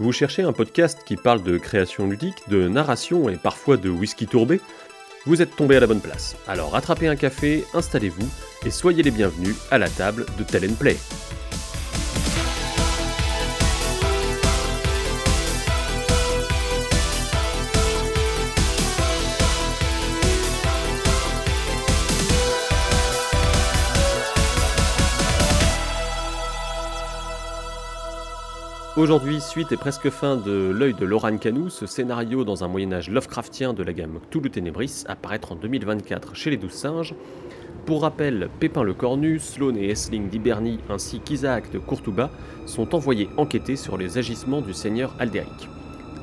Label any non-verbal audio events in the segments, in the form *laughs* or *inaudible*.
Vous cherchez un podcast qui parle de création ludique, de narration et parfois de whisky tourbé? Vous êtes tombé à la bonne place. Alors attrapez un café, installez-vous et soyez les bienvenus à la table de Talent Play. Aujourd'hui, suite et presque fin de L'œil de Loran Canou, ce scénario dans un Moyen-Âge Lovecraftien de la gamme Cthulhu Ténébris apparaître en 2024 chez les Douze Singes. Pour rappel, Pépin le Cornu, Sloane et Essling d'Hibernie ainsi qu'Isaac de Courtouba sont envoyés enquêter sur les agissements du seigneur Aldéric.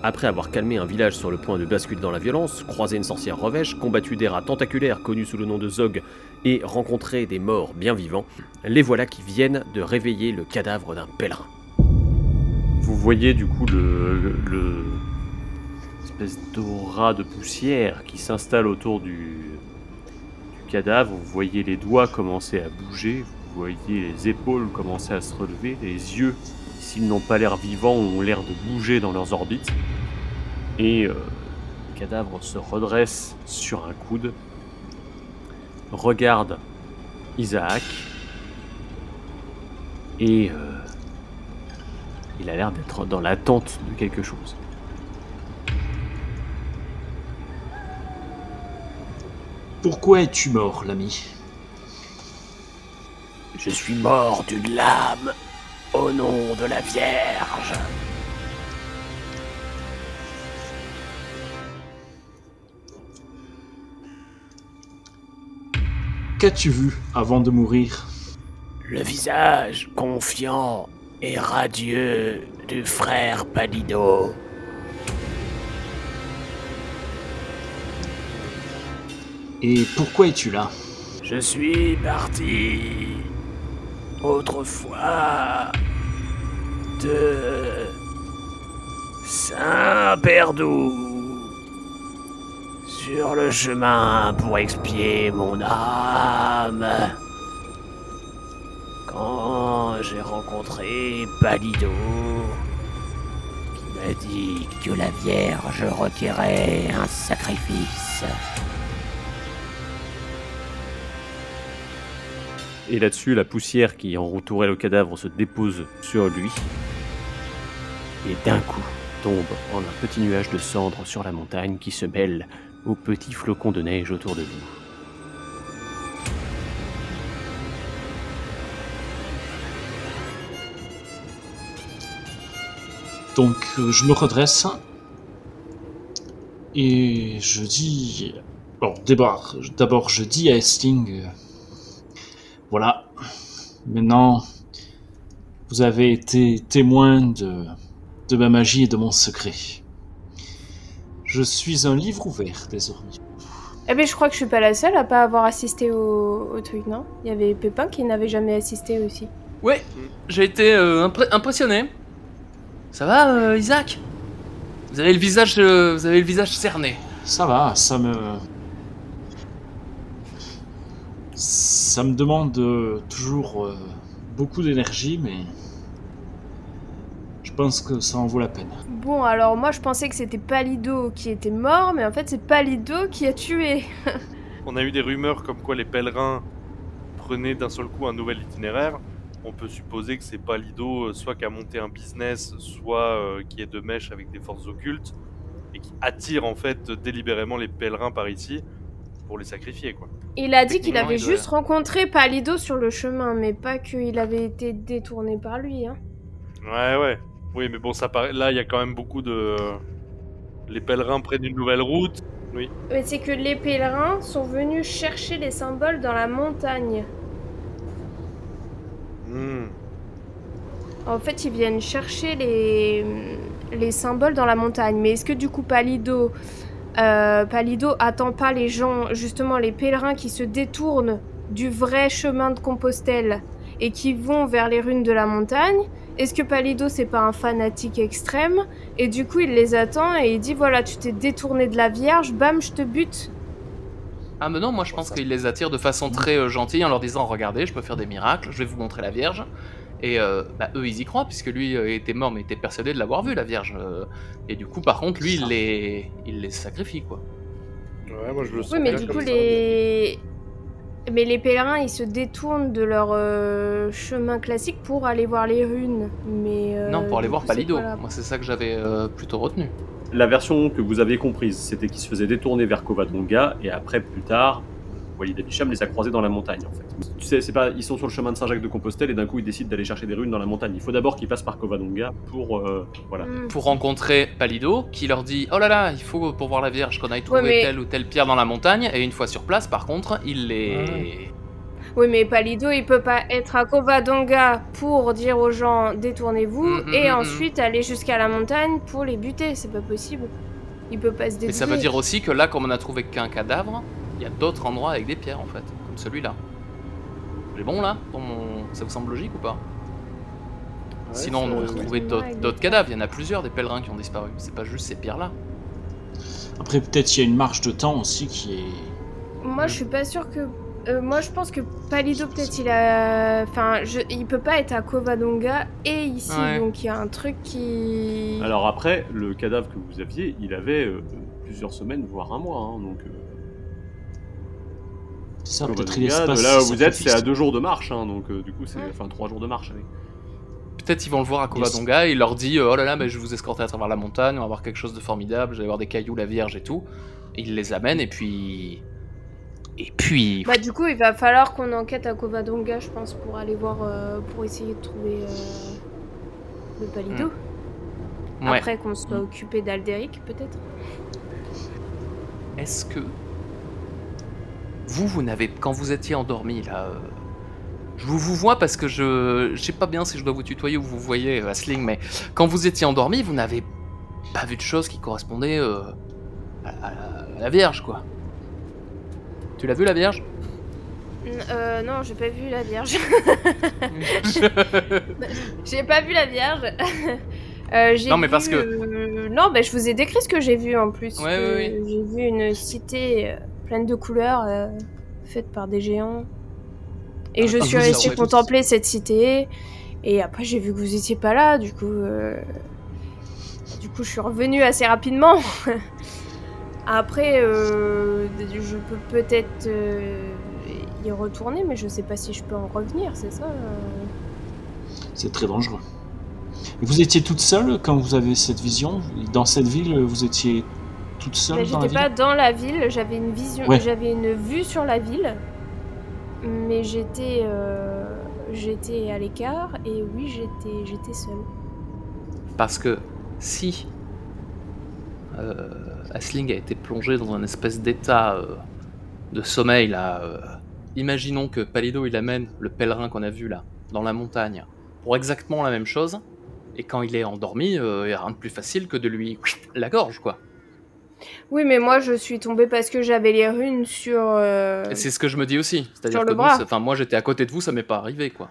Après avoir calmé un village sur le point de basculer dans la violence, croisé une sorcière revêche, combattu des rats tentaculaires connus sous le nom de Zog et rencontré des morts bien vivants, les voilà qui viennent de réveiller le cadavre d'un pèlerin vous voyez du coup le, espèce d'aura de poussière qui s'installe autour du, cadavre. Vous voyez les doigts commencer à bouger, vous voyez les épaules commencer à se relever, les yeux, s'ils n'ont pas l'air vivants, ont l'air de bouger dans leurs orbites. Et euh, le cadavre se redresse sur un coude, regarde Isaac et euh, il a l'air d'être dans l'attente de quelque chose. Pourquoi es-tu mort, l'ami? Je suis mort d'une lame au nom de la Vierge. Qu'as-tu vu avant de mourir? Le visage confiant et radieux du frère Palido. Et pourquoi es-tu là? Je suis parti autrefois de Saint-Perdou sur le chemin pour expier mon âme. Quand j'ai rencontré Palido, qui m'a dit que la Vierge requérait un sacrifice. Et là-dessus, la poussière qui entourait le cadavre se dépose sur lui. Et d'un coup, tombe en un petit nuage de cendres sur la montagne qui se mêle aux petits flocons de neige autour de vous. Donc euh, je me redresse et je dis... Bon, d'abord je dis à Esting, euh, voilà, maintenant vous avez été témoin de, de ma magie et de mon secret. Je suis un livre ouvert désormais. Eh bien, je crois que je suis pas la seule à pas avoir assisté au, truc, non? Il y avait Pépin qui n'avait jamais assisté aussi. Ouais, j'ai été euh, impressionné. Ça va, euh, Isaac? Vous avez le visage, euh, vous avez le visage cerné. Ça va, ça me, ça me demande euh, toujours beaucoup d'énergie, mais je pense que ça en vaut la peine. Bon, alors moi je pensais que c'était Palido qui était mort, mais en fait c'est Palido qui a tué. *laughs* On a eu des rumeurs comme quoi les pèlerins prenaient d'un seul coup un nouvel itinéraire on peut supposer que c'est pas Lido, euh, soit qui a monté un business, soit euh, qui est de mèche avec des forces occultes et qui attire en fait délibérément les pèlerins par ici pour les sacrifier quoi. Il a dit qu'il avait juste rencontré Palido sur le chemin, mais pas qu'il avait été détourné par lui. Hein. Ouais ouais. Oui mais bon ça paraît. Là il y a quand même beaucoup de. Les pèlerins prennent une nouvelle route. Oui. Mais c'est que les pèlerins sont venus chercher les symboles dans la montagne. Hmm. En fait, ils viennent chercher les, les symboles dans la montagne. Mais est-ce que du coup, Palido, euh, Palido attend pas les gens, justement les pèlerins qui se détournent du vrai chemin de Compostelle et qui vont vers les runes de la montagne? Est-ce que Palido, c'est pas un fanatique extrême? Et du coup, il les attend et il dit voilà, tu t'es détourné de la Vierge, bam, je te bute. Ah mais non, moi je pense qu'il les attire de façon très euh, gentille en leur disant regardez, je peux faire des miracles, je vais vous montrer la Vierge. Et euh, bah, eux, ils y croient, puisque lui euh, était mort, mais était persuadé de l'avoir vu, la Vierge. euh, et du coup, par contre, lui, il les, il les sacrifie, quoi. Ouais, moi je le sens Oui, mais bien du comme coup, ça. les... Mais les pèlerins, ils se détournent de leur euh, chemin classique pour aller voir les runes. Mais euh, non, pour aller du voir coup, c'est Palido. pas la- Moi, c'est ça que j'avais euh, plutôt retenu. La version que vous aviez comprise, c'était qu'ils se faisaient détourner vers Covadonga et après, plus tard, Walid Abicham les a croisés dans la montagne en fait. Tu sais, c'est pas, ils sont sur le chemin de Saint-Jacques de Compostelle et d'un coup ils décident d'aller chercher des runes dans la montagne. Il faut d'abord qu'ils passent par Covadonga pour, euh, voilà. Hmm. Pour rencontrer Palido, qui leur dit Oh là là, il faut pour voir la Vierge qu'on aille trouver mais- telle ou telle pierre dans la montagne. Et une fois sur place, par contre, il les. Oui, mais Palido, il peut pas être à Covadonga pour dire aux gens détournez-vous Mhm, et mhm. ensuite aller jusqu'à la montagne pour les buter. C'est pas possible. Il peut pas se dévier. Mais ça veut dire aussi que là, comme on a trouvé qu'un cadavre, il y a d'autres endroits avec des pierres en fait, comme celui-là. J'ai bon là pour mon- Ça vous semble logique ou pas Ouais, Sinon, on aurait ouais. trouvé Ouais, d'autres cadavres. Il y en a plusieurs des pèlerins qui ont disparu. C'est pas juste ces pierres-là. Après, peut-être il y a une marge de temps aussi qui est. Moi, je suis pas sûre que. Euh, moi, je pense que Palido, peut-être, il a. Enfin, je... il peut pas être à Covadonga et ici. Ouais. Donc, il y a un truc qui. Alors après, le cadavre que vous aviez, il avait euh, plusieurs semaines, voire un mois. hein, donc, euh, C'est ça, peut-être il Covadonga, espace. de là où vous êtes, c'est à deux jours de marche. hein, donc euh, du coup, c'est Ouais. enfin trois jours de marche. allez. Peut-être ils vont le voir à Covadonga et il leur dit Oh là là, mais je vais vous escorter à travers la montagne, on va voir quelque chose de formidable, je vais voir des cailloux, la Vierge et tout. Et il les amène et puis. Et puis. Bah, du coup, il va falloir qu'on enquête à Covadonga, je pense, pour aller voir. euh, pour essayer de trouver. euh, le Palido. Ouais. Après qu'on soit occupé d'Alderic, peut-être. Est-ce que vous, vous n'avez quand vous étiez endormi là, euh, je vous vous vois parce que je, je sais pas bien si je dois vous tutoyer ou vous voyez Asling, mais quand vous étiez endormi, vous n'avez pas vu de choses qui correspondaient à, à la- à la Vierge, quoi. Tu l'as vu la Vierge? Euh, non, j'ai pas vu la Vierge. *laughs* j'ai pas vu la Vierge. *laughs* Euh, Non, mais vu, parce que- euh, Non, bah, je vous ai décrit ce que j'ai vu en plus. Ouais, que ouais, J'ai vu une cité euh, pleine de couleurs, euh, faite par des géants. Et Ah, je ah, suis restée contempler cette cité. Et après, j'ai vu que vous étiez pas là, du coup. euh, Du coup, je suis revenue assez rapidement. *laughs* Après, euh, je peux peut-être euh, y retourner, mais je sais pas si je peux en revenir, c'est ça euh. C'est très dangereux. Vous étiez toute seule quand vous avez cette vision? Dans cette ville, vous étiez toute seule la J'étais ville? pas dans la ville, j'avais une vision, Ouais. j'avais une vue sur la ville, mais j'étais, euh, j'étais à l'écart et oui, j'étais, j'étais seule. Parce que si euh, Asling a été plongé dans un espèce d'état euh, de sommeil là, euh, imaginons que Palido il amène le pèlerin qu'on a vu là dans la montagne pour exactement la même chose, et quand il est endormi, euh, il n'y a rien de plus facile que de lui *coughs* la gorge quoi. Oui, mais moi je suis tombée parce que j'avais les runes sur. euh, c'est ce que je me dis aussi, c'est-à-dire que nous, enfin moi j'étais à côté de vous, ça m'est pas arrivé quoi.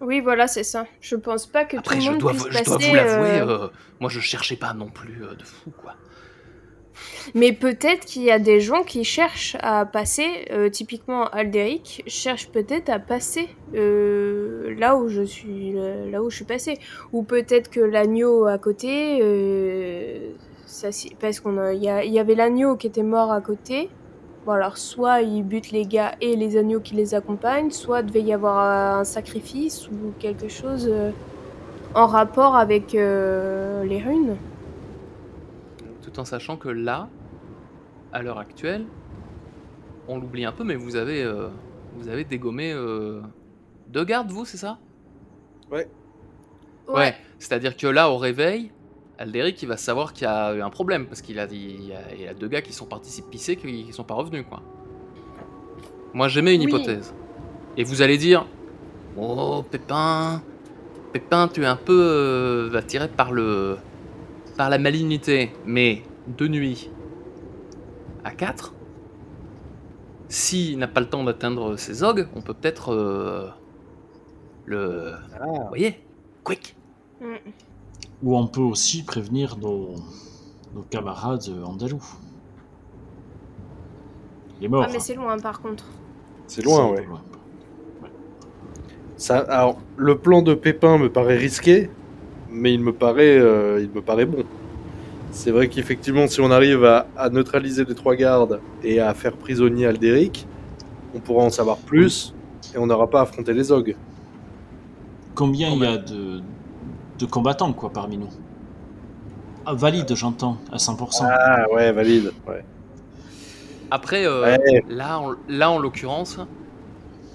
Oui, voilà, c'est ça. Je pense pas que Après tout le je monde dois, puisse je dois vous l'avouer, euh, euh, moi je cherchais pas non plus de fou quoi. Mais peut-être qu'il y a des gens qui cherchent à passer, euh, typiquement Alderic cherche peut-être à passer euh, là où je suis, là où je suis passée, ou peut-être que l'agneau à côté, euh, parce qu'on y, avait l'agneau qui était mort à côté. Bon alors soit il bute les gars et les agneaux qui les accompagnent, soit devait y avoir un sacrifice ou quelque chose en rapport avec les runes. En sachant que là, à l'heure actuelle, on l'oublie un peu, mais vous avez, euh, vous avez dégommé euh, deux gardes, vous, c'est ça? Ouais. C'est-à-dire que là, au réveil, Alderic, il va savoir qu'il y a eu un problème, parce qu'il a, il y a, il y a deux gars qui sont partis s'y pisser, qui, qui sont pas revenus, quoi. Moi, j'aimais une Oui. hypothèse. Et vous allez dire, oh, Pépin, Pépin, tu es un peu euh, attiré par le, par la malignité, mais de nuit, à 4, s'il n'a pas le temps d'atteindre ses ogres, on peut peut-être euh, le... Vous voyez Quick Mm. Ou on peut aussi prévenir nos, nos camarades andalous. Il est mort. Ah mais c'est loin par contre. C'est loin, ouais. Ça, alors, le plan de Pépin me paraît risqué, mais il me paraît, euh, il me paraît bon. C'est vrai qu'effectivement, si on arrive à, à neutraliser les trois gardes et à faire prisonnier Aldéric, on pourra en savoir plus et on n'aura pas à affronter les ogres. Combien il y a de, de combattants, quoi, parmi nous? Ah, Valide, j'entends, à 100%. Ah ouais, valide. Ouais. Après, euh, Ouais. là, en, là, en l'occurrence,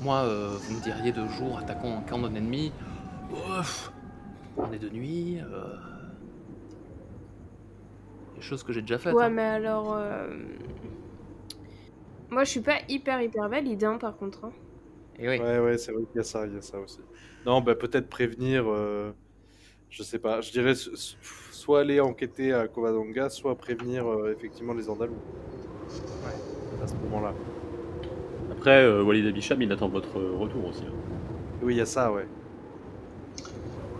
moi, euh, vous me diriez de jour, attaquons un camp d'un ennemi. Ouf, on est de nuit. Euh... Des choses que j'ai déjà faites. Ouais, hein. mais alors. euh, Moi, je suis pas hyper, hyper valide, hein, par contre. hein. Et oui. Ouais, ouais, c'est vrai qu'il y a ça, il y a ça aussi. Non, bah peut-être prévenir, euh, je sais pas, je dirais so- so- soit aller enquêter à Covadonga, soit prévenir euh, effectivement les Andalous. Ouais, à ce moment-là. Après, euh, Walid Abicham, il attend votre retour aussi. hein. Oui, il y a ça, ouais.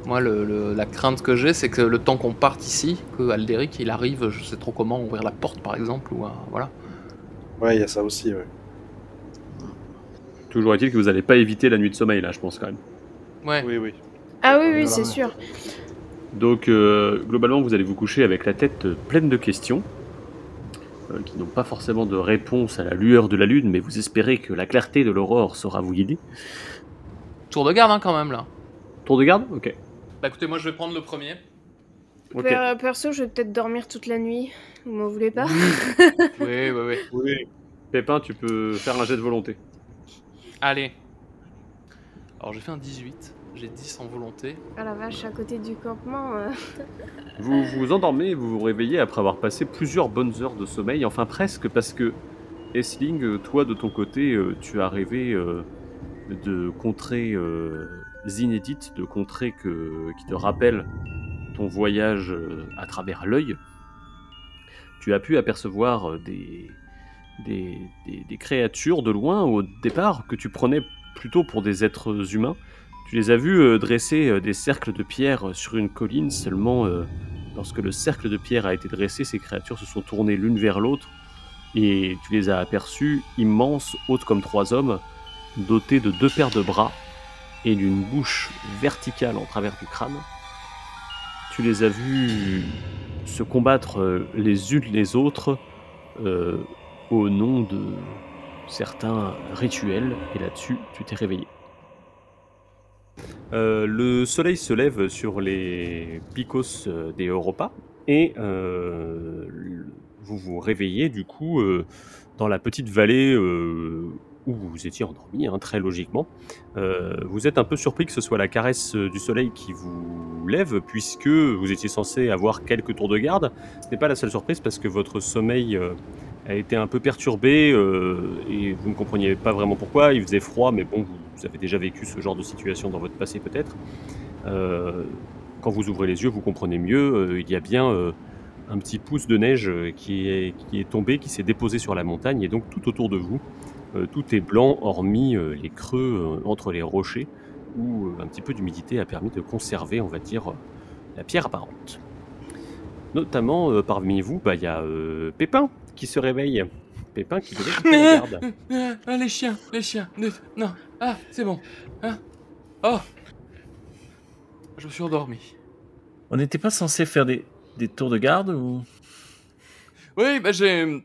Moi, le- le- la crainte que j'ai, c'est que le temps qu'on parte ici, que Alderic, il arrive, je sais trop comment ouvrir la porte, par exemple, ou euh, voilà. Ouais, il y a ça aussi, ouais. Toujours est-il que vous n'allez pas éviter la nuit de sommeil, là, je pense quand même. Ouais. Oui, oui. Ah oui, oui, Ouais, c'est sûr. Donc, euh, globalement, vous allez vous coucher avec la tête euh, pleine de questions, euh, qui n'ont pas forcément de réponse à la lueur de la lune, mais vous espérez que la clarté de l'aurore saura vous guider. Tour de garde, hein, quand même, là. Tour de garde? Ok. Bah écoutez, moi, je vais prendre le premier. Per- Perso, je vais peut-être dormir toute la nuit. Vous m'en voulez pas *laughs* oui, oui, oui. Oui, Pépin, tu peux faire un jet de volonté. Allez. Alors, j'ai fait un 18. J'ai 10 en volonté. Ah la vache, à côté du campement. euh. *laughs* Vous vous endormez et vous vous réveillez après avoir passé plusieurs bonnes heures de sommeil, enfin presque, parce que Essling, euh, toi de ton côté, euh, tu as rêvé euh, de contrées euh, inédites, de contrées qui te rappellent ton voyage euh, à travers l'œil. Tu as pu apercevoir euh, des, créatures de loin au départ que tu prenais plutôt pour des êtres humains. Tu les as vus euh, dresser des cercles de pierre sur une colline, seulement lorsque le cercle de pierre a été dressé, ces créatures se sont tournées l'une vers l'autre et tu les as aperçues immenses, hautes comme trois hommes, dotées de deux paires de bras et d'une bouche verticale en travers du crâne. Tu les as vus se combattre euh, les unes les autres euh, au nom de certains rituels et là-dessus tu t'es réveillé. Euh, le soleil se lève sur les picos des Europa et vous vous réveillez du coup dans la petite vallée où vous étiez endormi, hein, très logiquement. Euh, vous êtes un peu surpris que ce soit la caresse euh, du soleil qui vous lève puisque vous étiez censé avoir quelques tours de garde. Ce n'est pas la seule surprise parce que votre sommeil euh, a été un peu perturbé et vous ne compreniez pas vraiment pourquoi. Il faisait froid, mais bon, vous, avez déjà vécu ce genre de situation dans votre passé peut-être. Quand vous ouvrez les yeux, vous comprenez mieux. il y a bien un petit pouce de neige qui est, tombé, qui s'est déposé sur la montagne, et donc tout autour de vous, tout est blanc, hormis euh, les creux euh, entre les rochers, où euh, un petit peu d'humidité a permis de conserver, on va dire, euh, la pierre apparente. Notamment euh, parmi vous, bah, il y a euh, Pépin qui se réveille. Pépin qui devait quitter la garde. *laughs* Ah, les chiens, les chiens. Non. Ah, c'est bon. Ah. Oh. Je me suis endormi. On n'était pas censé faire des, des tours de garde ou? Oui, bah j'ai.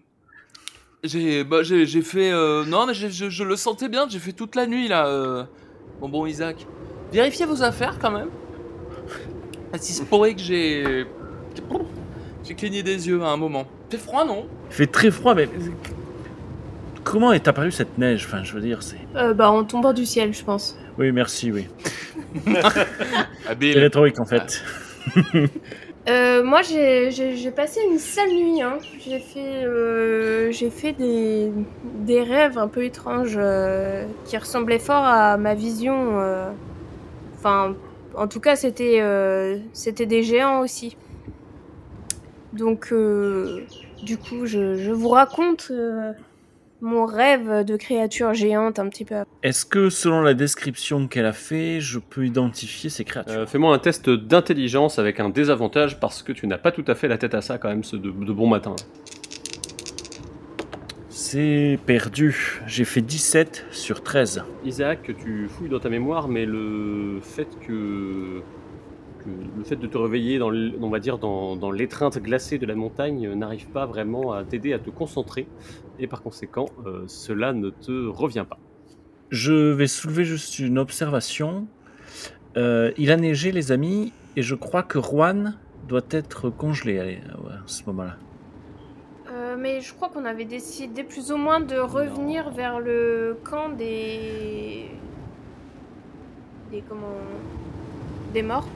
J'ai bah, j'ai j'ai fait. euh, Non, mais je, je le sentais bien, j'ai fait toute la nuit là, euh, mon bon Isaac. Vérifiez vos affaires quand même. *laughs* Se pourrait que j'ai. J'ai cligné des yeux à un moment. Fait froid, non? Il fait très froid, mais comment est apparue cette neige? Enfin, je veux dire, c'est. Euh, bah, en tombant du ciel, je pense. Oui, merci, oui. *laughs* C'est rhétorique en fait. *laughs* Euh, moi, j'ai- passé une sale nuit. Hein. J'ai fait, euh, des, rêves un peu étranges euh, qui ressemblaient fort à ma vision. Enfin, en tout cas, c'était des géants aussi. Donc, du coup, je, vous raconte mon rêve de créature géante un petit peu. Est-ce que selon la description qu'elle a fait, je peux identifier ces créatures? Euh, Fais-moi un test d'intelligence avec un désavantage parce que tu n'as pas tout à fait la tête à ça quand même ce de, de bon matin. C'est perdu. J'ai fait 17 sur 13. Isaac, tu fouilles dans ta mémoire, mais le fait que, que le fait de te réveiller dans, on va dire dans, dans l'étreinte glacée de la montagne euh, n'arrive pas vraiment à t'aider à te concentrer, et par conséquent, euh, cela ne te revient pas. Je vais soulever juste une observation. Euh, il a neigé, les amis, et je crois que Juan doit être congelé allez, ouais, à ce moment-là. Euh, mais je crois qu'on avait décidé plus ou moins de revenir vers le camp des. des comment. des morts.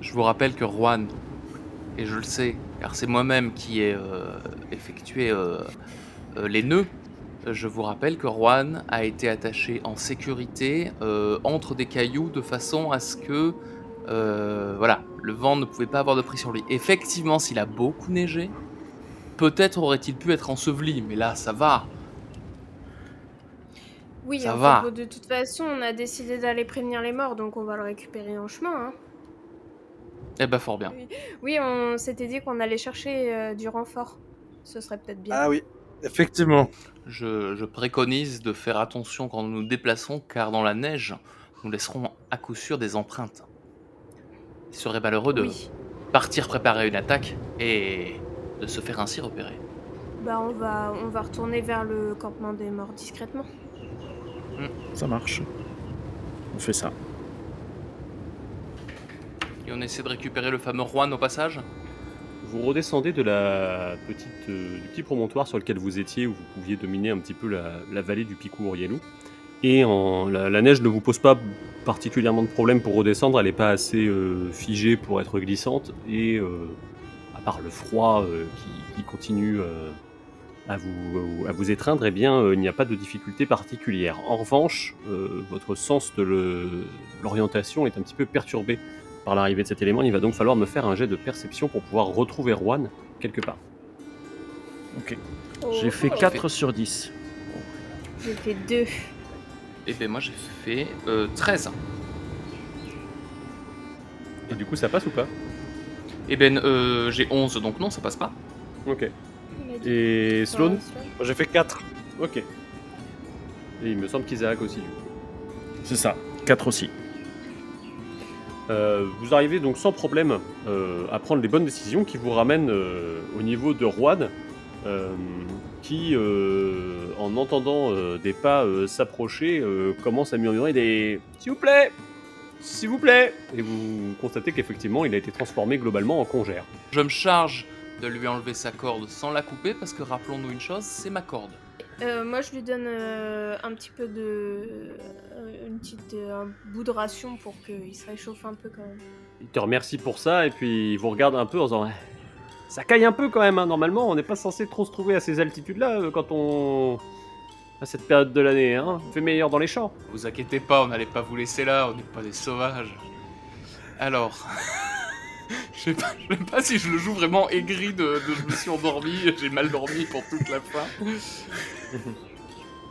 Je vous rappelle que Juan, et je le sais, car c'est moi-même qui ai euh, effectué euh, euh, les nœuds, je vous rappelle que Juan a été attaché en sécurité entre des cailloux de façon à ce que voilà, le vent ne pouvait pas avoir de prise sur lui. Effectivement, s'il a beaucoup neigé, peut-être aurait-il pu être enseveli, mais là, ça va. Oui, Ça en va. fait, de toute façon, on a décidé d'aller prévenir les morts, donc on va le récupérer en chemin. Hein. Eh ben, fort bien. *laughs* Oui, on s'était dit qu'on allait chercher euh, du renfort. Ce serait peut-être bien. Ah oui, effectivement. Je, je préconise de faire attention quand nous nous déplaçons, car dans la neige, nous laisserons à coup sûr des empreintes. Il serait malheureux de Oui. partir préparer une attaque et de se faire ainsi repérer. Bah, on va, on va retourner vers le campement des morts discrètement. Ça marche. On fait ça. Et on essaie de récupérer le fameux Juan au passage Vous redescendez de la petite, euh, du petit promontoire sur lequel vous étiez, où vous pouviez dominer un petit peu la, vallée du Picou Orielou. Et la, neige ne vous pose pas particulièrement de problème pour redescendre, elle n'est pas assez euh, figée pour être glissante. Et euh, à part le froid qui, continue à, vous, à vous étreindre, eh bien, il n'y a pas de difficulté particulière. En revanche, votre sens de l'orientation est un petit peu perturbé par l'arrivée de cet élément. Il va donc falloir me faire un jet de perception pour pouvoir retrouver Juan quelque part. J'ai fait Oh, 4 sur 10. J'ai fait deux. Et ben moi j'ai fait euh, 13. Et du coup, ça passe ou pas? Et ben euh, j'ai 11, donc non, ça passe pas. Ok. Il a dit. Et Sloan Moi j'ai fait 4. Ok. Et il me semble qu'Isaac aussi, du coup. C'est ça. 4 aussi. Euh, vous arrivez donc sans problème euh, à prendre les bonnes décisions qui vous ramènent euh, au niveau de euh, qui, en entendant des pas s'approcher, commence à murmurer des S'il vous plaît S'il vous plaît Et vous constatez qu'effectivement, il a été transformé globalement en congère. Je me charge de lui enlever sa corde sans la couper parce que rappelons-nous une chose, c'est ma corde. Euh, moi, je lui donne euh, un petit peu de. euh, une petite, euh, un bout de ration pour qu'il se réchauffe un peu quand même. Il te remercie pour ça, et puis il vous regarde un peu en disant Ça caille un peu quand même, hein. normalement, on n'est pas censé trop se trouver à ces altitudes-là quand on. à cette période de l'année, hein. Il fait meilleur dans les champs. Vous inquiétez pas, on n'allait pas vous laisser là, on n'est pas des sauvages. Alors, *laughs* je sais pas, je sais pas si je le joue vraiment aigri de, de je me suis endormi, j'ai mal dormi pour toute la fin.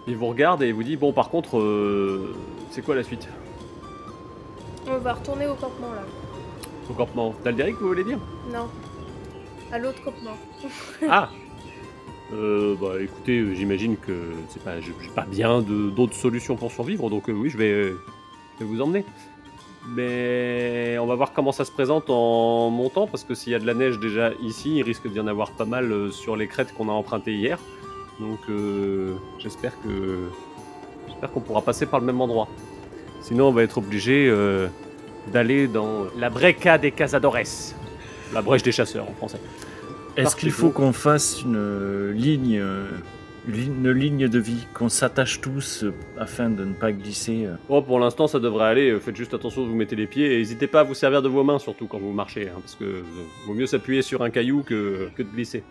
Il vous regarde et il vous dit Bon, par contre, euh, c'est quoi la suite? On va retourner au campement là. Au campement Talderic, vous voulez dire? Non. À l'autre campement. *laughs* Ah euh, bah écoutez, euh, j'imagine que c'est pas, j'ai pas bien d'autres solutions pour survivre, donc euh, oui, je vais, euh, je vais vous emmener. Mais on va voir comment ça se présente en montant, parce que s'il y a de la neige déjà ici, il risque d'y en avoir pas mal euh, sur les crêtes qu'on a empruntées hier. Donc euh, j'espère que j'espère qu'on pourra passer par le même endroit. Sinon, on va être obligé euh, d'aller dans la Breca des Cazadores, la brèche des chasseurs en français. Est-ce qu'il faut qu'on fasse une ligne, une ligne- de vie, qu'on s'attache tous euh, afin de ne pas glisser Oh, pour l'instant, ça devrait aller. Euh, Faites juste attention où vous mettez les pieds et n'hésitez pas à vous servir de vos mains, surtout quand vous marchez, hein, parce que euh, vaut mieux s'appuyer sur un caillou que, que de glisser.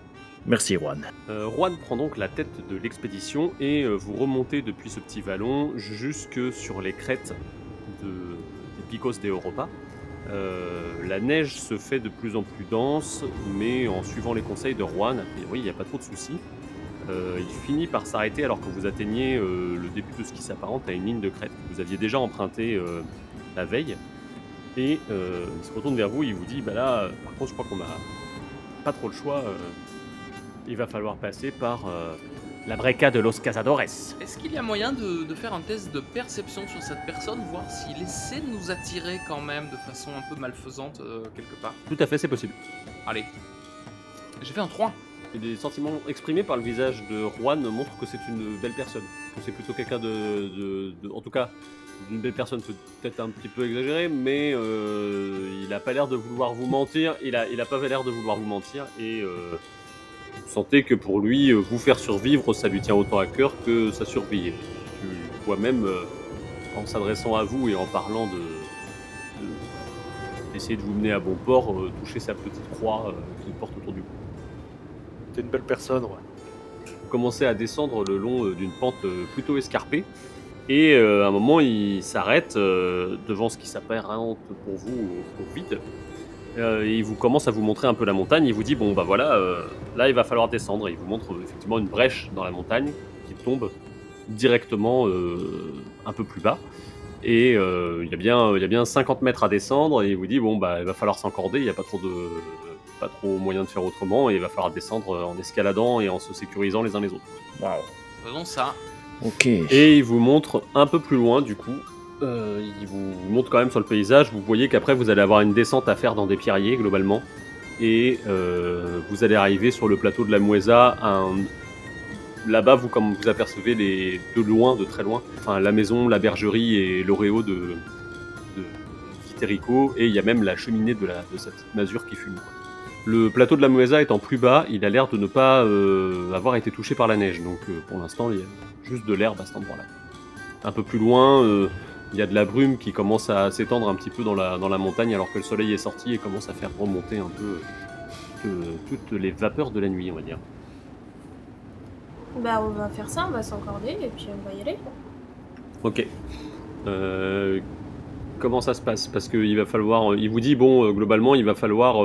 Merci, Juan. Euh, Juan prend donc la tête de l'expédition et euh, vous remontez depuis ce petit vallon jusque sur les crêtes de, des Picos de Europa. Euh, la neige se fait de plus en plus dense, mais en suivant les conseils de Juan, a priori, il n'y a pas trop de soucis. Euh, il finit par s'arrêter alors que vous atteignez euh, le début de ce qui s'apparente à une ligne de crête que vous aviez déjà empruntée euh, la veille. Et il se retourne vers vous et il vous dit Bah là, par contre, je crois qu'on n'a pas trop le choix. Il va falloir passer par la breca de los cazadores. Est-ce qu'il y a moyen de, de faire un test de perception sur cette personne, voir s'il essaie de nous attirer quand même de façon un peu malfaisante quelque part? Tout à fait, c'est possible. Allez. J'ai fait un 3. Et les sentiments exprimés par le visage de Juan montrent que c'est une belle personne. Que c'est plutôt quelqu'un de, En tout cas, d'une belle personne, peut-être un petit peu exagéré, mais euh, il a pas l'air de vouloir vous mentir. Il a, il a pas l'air de vouloir vous mentir. Et euh, vous sentez que pour lui, vous faire survivre, ça lui tient autant à cœur que sa survie. Tu vois même, euh, en s'adressant à vous et en parlant de. d'essayer de vous mener à bon port, toucher sa petite croix qu'il porte autour du cou. Une belle personne. Vous commencez à descendre le long euh, d'une pente euh, plutôt escarpée. Et euh, à un moment, il s'arrête devant ce qui s'apparente pour vous au, vide. Il vous commence à vous montrer un peu la montagne. Il vous dit Bon, bah voilà, là il va falloir descendre. Et il vous montre effectivement une brèche dans la montagne qui tombe directement un peu plus bas. Et il, y a bien, il y a bien 50 mètres à descendre. Et il vous dit Bon, bah il va falloir s'encorder. Il n'y a pas trop de. Pas trop moyen de faire autrement, et il va falloir descendre euh, en escaladant et en se sécurisant les uns les autres. Waouh. Faisons ça. Ok. Et il vous montre un peu plus loin, du coup. euh, il vous montre quand même sur le paysage. Vous voyez qu'après, vous allez avoir une descente à faire dans des pierriers, globalement. Et euh, vous allez arriver sur le plateau de la Muesa. un- Là-bas, vous, comme vous apercevez les... de loin, de très loin, enfin, la maison, la bergerie et l'oréo de, de Viterico. Et il y a même la cheminée de, la... de sa petite masure qui fume. Le plateau de la Muesa étant plus bas, il a l'air de ne pas euh, avoir été touché par la neige. Donc, euh, pour l'instant, il y a juste de l'herbe à cet endroit-là. Un peu plus loin, euh, il y a de la brume qui commence à s'étendre un petit peu dans la, dans la montagne alors que le soleil est sorti et commence à faire remonter un peu toutes les vapeurs de la nuit, on va dire. Bah, on va faire ça, on va s'encorder et puis on va y aller. Ok. Comment ça se passe? Parce qu'il va falloir. Il vous dit, bon, globalement, il va falloir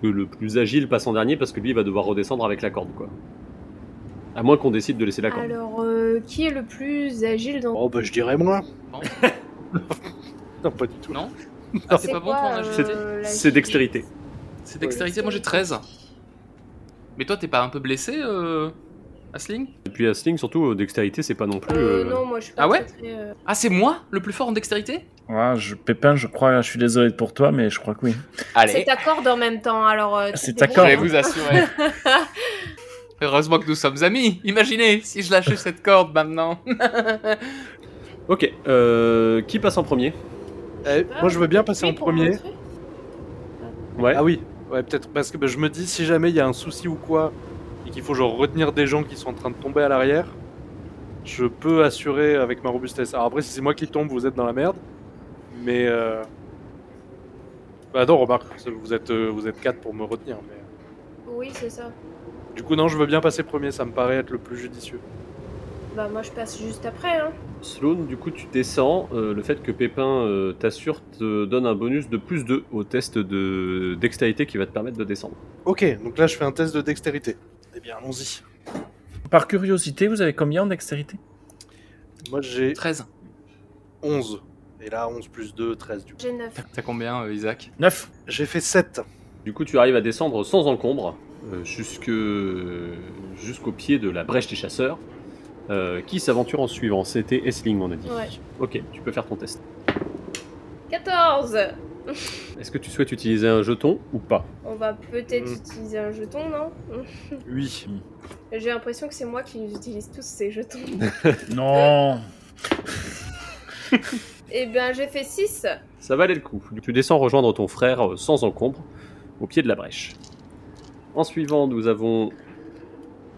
que le plus agile passe en dernier parce que lui, il va devoir redescendre avec la corde, quoi. À moins qu'on décide de laisser la corde. Alors, euh, qui est le plus agile dans. Oh, bah, je dirais moi. Non. *laughs* non, pas du tout. Non *laughs* Ah, c'est pas bon ton euh, C'est dextérité. C'est dextérité, moi j'ai 13. Mais toi, t'es pas un peu blessé, euh, Asling Et puis à Sling, surtout, euh, dextérité, c'est pas non plus. Euh, euh, non, moi je suis pas Ah ouais très, très, euh, Ah, c'est moi le plus fort en dextérité Ouais, je, Pépin, je crois, je suis désolé pour toi, mais je crois que oui. C'est Allez, ta corde en même temps, alors. euh, tu C'est ta je corde. vais débrouilles, vous assurer. *laughs* Heureusement que nous sommes amis. Imaginez si je lâchais cette corde maintenant. *laughs* Ok. Euh, qui passe en premier? Eh, moi, je veux bien passer en premier. Ouais. Ah oui, ouais, peut-être parce que bah, je me dis si jamais il y a un souci ou quoi qu'il faut genre retenir des gens qui sont en train de tomber à l'arrière, je peux assurer avec ma robustesse. Alors après, si c'est moi qui tombe, vous êtes dans la merde. Mais euh... bah non, remarque, vous êtes euh, vous êtes quatre pour me retenir. Mais Oui, c'est ça. du coup non, je veux bien passer premier. Ça me paraît être le plus judicieux. Bah, moi je passe juste après, hein. Sloane, du coup, tu descends. euh, le fait que Pépin euh, t'assure te donne un bonus de plus 2 au test de dextérité qui va te permettre de descendre. Ok, donc là je fais un test de dextérité. Bien, allons-y. Par curiosité, vous avez combien en dextérité? Moi j'ai 13. 11. Et là, 11 plus 2, 13 du coup. J'ai 9. T'as combien, euh, Isaac? 9. J'ai fait 7. Du coup, tu arrives à descendre sans encombre euh, jusque- jusqu'au pied de la brèche des chasseurs. Euh, qui s'aventure en suivant C'était Essling, on a dit. Ouais. Ok, tu peux faire ton test. 14 *laughs* Est-ce que tu souhaites utiliser un jeton ou pas On va peut-être Hmm. utiliser un jeton, non *laughs* Oui. J'ai l'impression que c'est moi qui utilise tous ces jetons. *laughs* Non. Eh bien, j'ai fait 6. Ça valait le coup. Tu descends rejoindre ton frère euh, sans encombre au pied de la brèche. En suivant, nous avons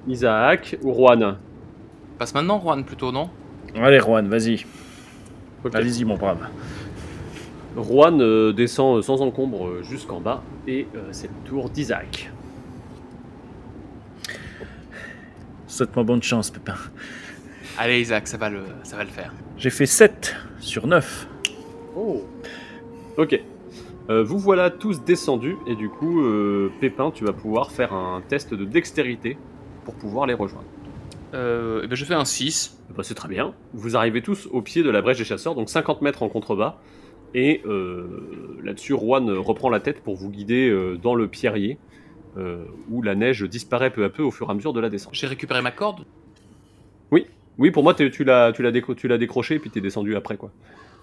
Isaac ou Juan. Passe maintenant, Juan, plutôt, non Allez, Juan, vas-y. Allez-y, mon brave. Juan euh, descend euh, sans encombre euh, jusqu'en bas et c'est le tour d'Isaac. Souhaite-moi bonne chance, Pépin. Allez, Isaac, ça va le, ça va le faire. J'ai fait 7 sur 9. Oh. Ok. Euh, vous voilà tous descendus et du coup, euh, Pépin, tu vas pouvoir faire un test de dextérité pour pouvoir les rejoindre. Euh, eh ben, je fais un 6. Bah, c'est très bien. Vous arrivez tous au pied de la brèche des chasseurs, donc 50 mètres en contrebas. Et euh, là-dessus, Juan reprend la tête pour vous guider euh, dans le pierrier. euh, où la neige disparaît peu à peu au fur et à mesure de la descente. J'ai récupéré ma corde. Oui, pour moi, tu l'as tu l'as décroché et puis t'es descendu après quoi.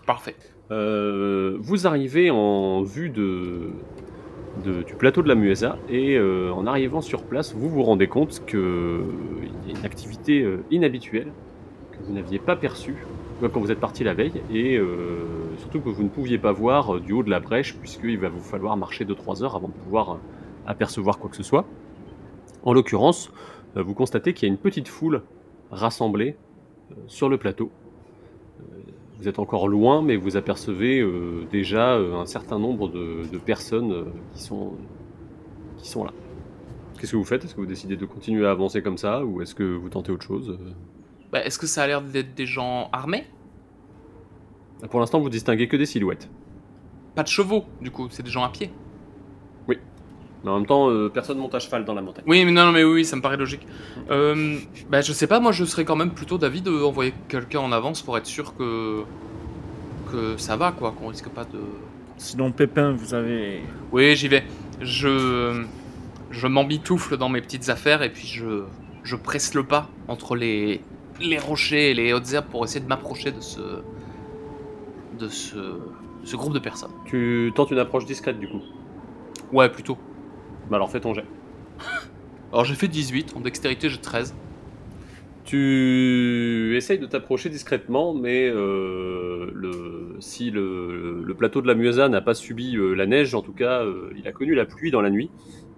Parfait. Euh, vous arrivez en vue de, de- du plateau de la Muesa et euh, en arrivant sur place, vous vous rendez compte qu'il y a une activité euh, inhabituelle que vous n'aviez pas perçue quand vous êtes parti la veille et euh, surtout que vous ne pouviez pas voir euh, du haut de la brèche puisqu'il va vous falloir marcher 2-3 heures avant de pouvoir euh, apercevoir quoi que ce soit. En l'occurrence, vous constatez qu'il y a une petite foule rassemblée sur le plateau. Vous êtes encore loin, mais vous apercevez déjà un certain nombre de, de personnes qui, sont, qui sont là. Qu'est-ce que vous faites? Est-ce que vous décidez de continuer à avancer comme ça ou est-ce que vous tentez autre chose? Bah, Est-ce que ça a l'air d'être des gens armés? Pour l'instant, vous distinguez que des silhouettes. Pas de chevaux, du coup, c'est des gens à pied. Mais en même temps, euh, personne monte à cheval dans la montagne. Oui, mais non, non, mais oui, oui, ça me paraît logique. Euh, bah, je sais pas, moi, je serais quand même plutôt d'avis d'envoyer quelqu'un en avance pour être sûr que que ça va, quoi, qu'on risque pas de. Sinon, Pépin, vous avez. Oui, j'y vais. Je je m'embitoufle dans mes petites affaires et puis je je presse le pas entre les les rochers et les hautes herbes pour essayer de m'approcher de ce de ce de ce groupe de personnes. Tu tentes une approche discrète du coup. Ouais, plutôt. Bah alors fais ton jet. *laughs* Alors j'ai fait 18, en dextérité j'ai 13. Tu essayes de t'approcher discrètement, mais euh, le, si le, le plateau de la Muesa n'a pas subi euh, la neige, en tout cas, euh, il a connu la pluie dans la nuit.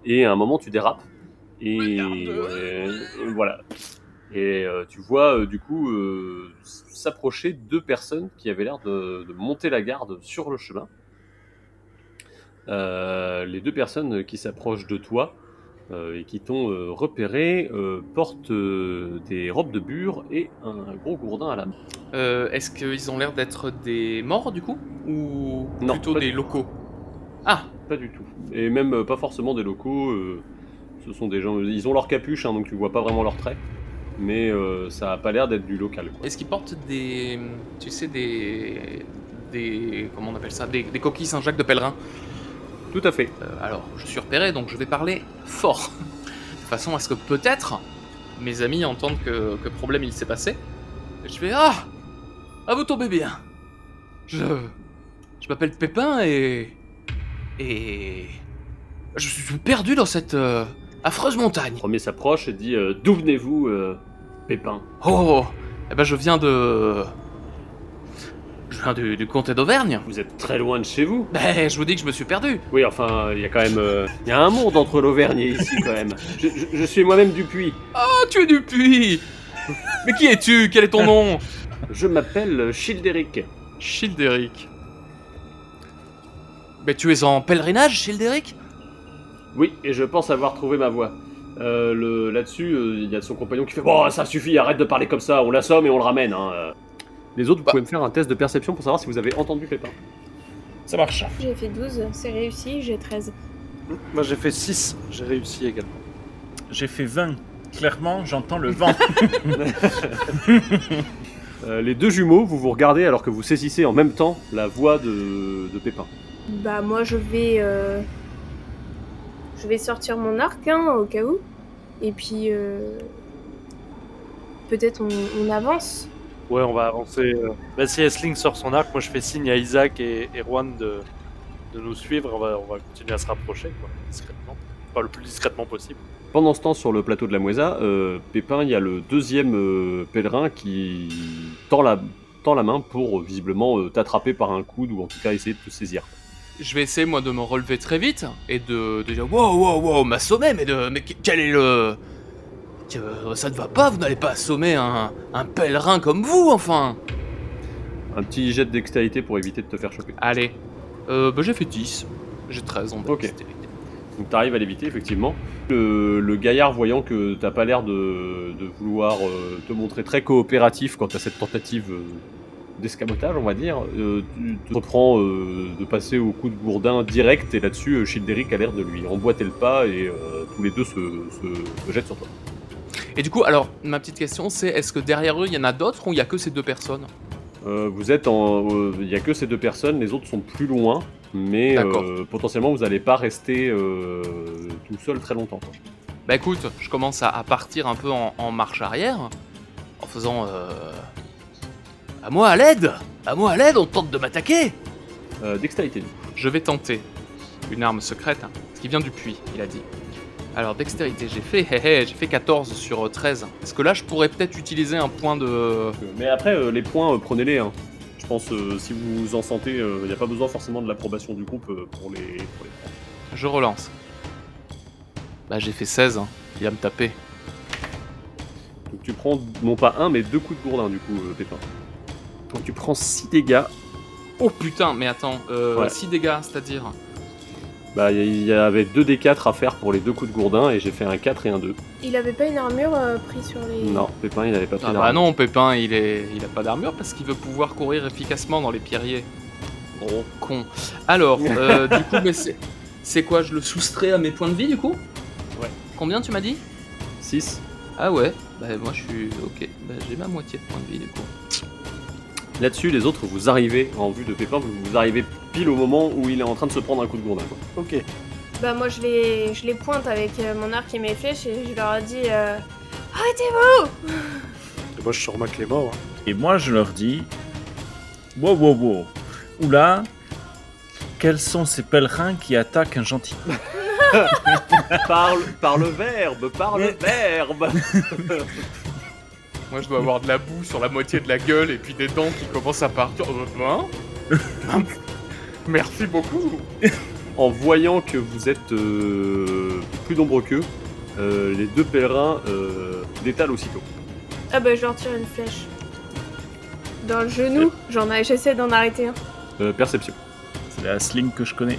Et à un moment, tu dérapes. Et euh, voilà. Et euh, tu vois, euh, du coup, euh, s'approcher deux personnes qui avaient l'air de, de monter la garde sur le chemin. Les deux personnes qui s'approchent de toi et qui t'ont repéré portent des robes de bure et un gros gourdin à la main. Est-ce qu'ils ont l'air d'être des morts du coup? Ou Non, plutôt des locaux? Ah Pas du tout. Et même pas forcément des locaux. ce sont des gens. Ils ont leur capuche, hein, donc tu vois pas vraiment leurs traits. Mais euh, ça a pas l'air d'être du local. Est-ce qu'ils portent des. Tu sais, des. Des. Comment on appelle ça Des, des coquilles Saint-Jacques de pèlerin Tout à fait. Euh, Alors, je suis repéré donc je vais parler fort. De façon à ce que peut-être mes amis entendent que, que problème il s'est passé. Et je fais Ah Ah, vous tombez bien Je. Je m'appelle Pépin et. Et. Je suis perdu dans cette euh, affreuse montagne. Le premier s'approche et dit euh, D'où venez-vous, euh, Pépin Oh Eh ben, je viens de. Je viens du, du comté d'Auvergne. Vous êtes très loin de chez vous. Ben, je vous dis que je me suis perdu. Oui, enfin, il y a quand même. euh, Il y a un monde entre l'Auvergne et ici, quand même. Je, je- je suis moi-même du Puy. Oh, tu es du puits Mais qui es-tu? Quel est ton nom? Je m'appelle Childéric. Childéric. Mais tu es en pèlerinage, Childéric? Oui, et je pense avoir trouvé ma voie. Euh, le- Là-dessus, euh, il y a son compagnon qui fait Bon, ça suffit, arrête de parler comme ça, on l'assomme et on le ramène. hein, euh. Les autres, vous Bah. pouvez me faire un test de perception pour savoir si vous avez entendu Pépin. Ça marche. J'ai fait 12, c'est réussi, j'ai 13. Moi j'ai fait 6, j'ai réussi également. J'ai fait 20. Clairement, j'entends le vent. *laughs* Euh, les deux jumeaux, vous vous regardez alors que vous saisissez en même temps la voix de, de Pépin. Bah moi je vais euh, je vais sortir mon arc hein, au cas où et puis euh, peut-être on, on avance. Ouais, on va avancer. euh. Bah, si Esling sort son arc, moi je fais signe à Isaac et, et Juan de, de nous suivre. On va, on va continuer à se rapprocher, quoi, discrètement. Pas le plus discrètement possible. Pendant ce temps, sur le plateau de la Muesa, euh, Pépin, il y a le deuxième euh, pèlerin qui tend la, tend la main pour visiblement euh, t'attraper par un coude ou en tout cas essayer de te saisir. Je vais essayer, moi, de me relever très vite et de, de dire Wow, wow, wow, m'assommer, mais, de, mais que- quel est le. ça ne va pas, vous n'allez pas assommer un, un pèlerin comme vous, enfin Un petit jet de dextérité pour éviter de te faire choper. Allez. Euh, bah, j'ai fait 10. J'ai 13 en Ok. dextérité. Donc t'arrives à l'éviter effectivement. Le, le gaillard voyant que t'as pas l'air de, de vouloir euh, te montrer très coopératif quant à cette tentative euh, d'escamotage on va dire, euh, tu te reprends euh, de passer au coup de gourdin direct et là-dessus euh, Childéric a l'air de lui emboîter le pas et tous les deux se, se- se jettent sur toi. Et du coup, alors, ma petite question, c'est est-ce que derrière eux, il y en a d'autres ou il y a que ces deux personnes? Vous êtes en... Il y a que ces deux personnes, les autres sont plus loin, mais potentiellement vous n'allez pas rester tout seul très longtemps. quoi. Bah écoute, je commence à, à partir un peu en, en marche arrière, en faisant... Euh... À moi à l'aide À moi à l'aide, on tente de m'attaquer Euh, dextérité, du coup. Je vais tenter une arme secrète, hein, ce qui vient du puits, il a dit. Alors dextérité, j'ai fait, hé, hé, j'ai fait 14 sur euh, 13. Est-ce que là je pourrais peut-être utiliser un point de... Euh, Mais après, euh, les points, euh, prenez-les. hein. Je pense, euh, si vous vous en sentez, il n'y a pas besoin forcément de l'approbation du groupe euh, pour, les, pour les prendre. Je relance. Bah j'ai fait 16, hein. il va me taper. Donc tu prends non pas un, mais deux coups de gourdin, du coup, euh, Pépin. Donc tu prends 6 dégâts. Oh putain, mais attends, euh, Ouais. 6 dégâts, c'est-à-dire Bah, il y, avait 2 D4 à faire pour les deux coups de gourdin, et j'ai fait un 4 et un 2. Il avait pas une armure euh, prise sur les. Non, Pépin, il n'avait pas pris Ah bah non, Pépin, il est, il a pas d'armure parce qu'il veut pouvoir courir efficacement dans les pierriers. Gros con. Alors, *laughs* euh, du coup, mais c'est, c'est quoi Je le soustrais à mes points de vie, du coup Ouais. Combien tu m'as dit 6. Ah ouais. Bah moi, je suis ok. Bah, j'ai ma moitié de points de vie, du coup. Là-dessus, les autres, vous arrivez en vue de Pépin, vous, vous arrivez pile au moment où il est en train de se prendre un coup de gourdin. quoi. Ok. Bah moi je les, je les pointe avec euh, mon arc et mes flèches et je leur dis euh, arrêtez-vous. Et moi, je sors ma clé mort. hein. Et moi, je leur dis Wow, wow, wow. Oula, quels sont ces pèlerins qui attaquent un gentil? *laughs* Parle, parle verbe, parle verbe *laughs* Moi, je dois avoir de la boue sur la moitié de la gueule et puis des dents qui commencent à partir. Euh, hein *laughs* Merci beaucoup. En voyant que vous êtes euh, plus nombreux qu'eux, euh, les deux pèlerins euh, détalent aussitôt. Ah bah je leur tire une flèche. Dans le genou, j'en ai, j'essaie d'en arrêter un. Euh, perception. C'est la sling que je connais.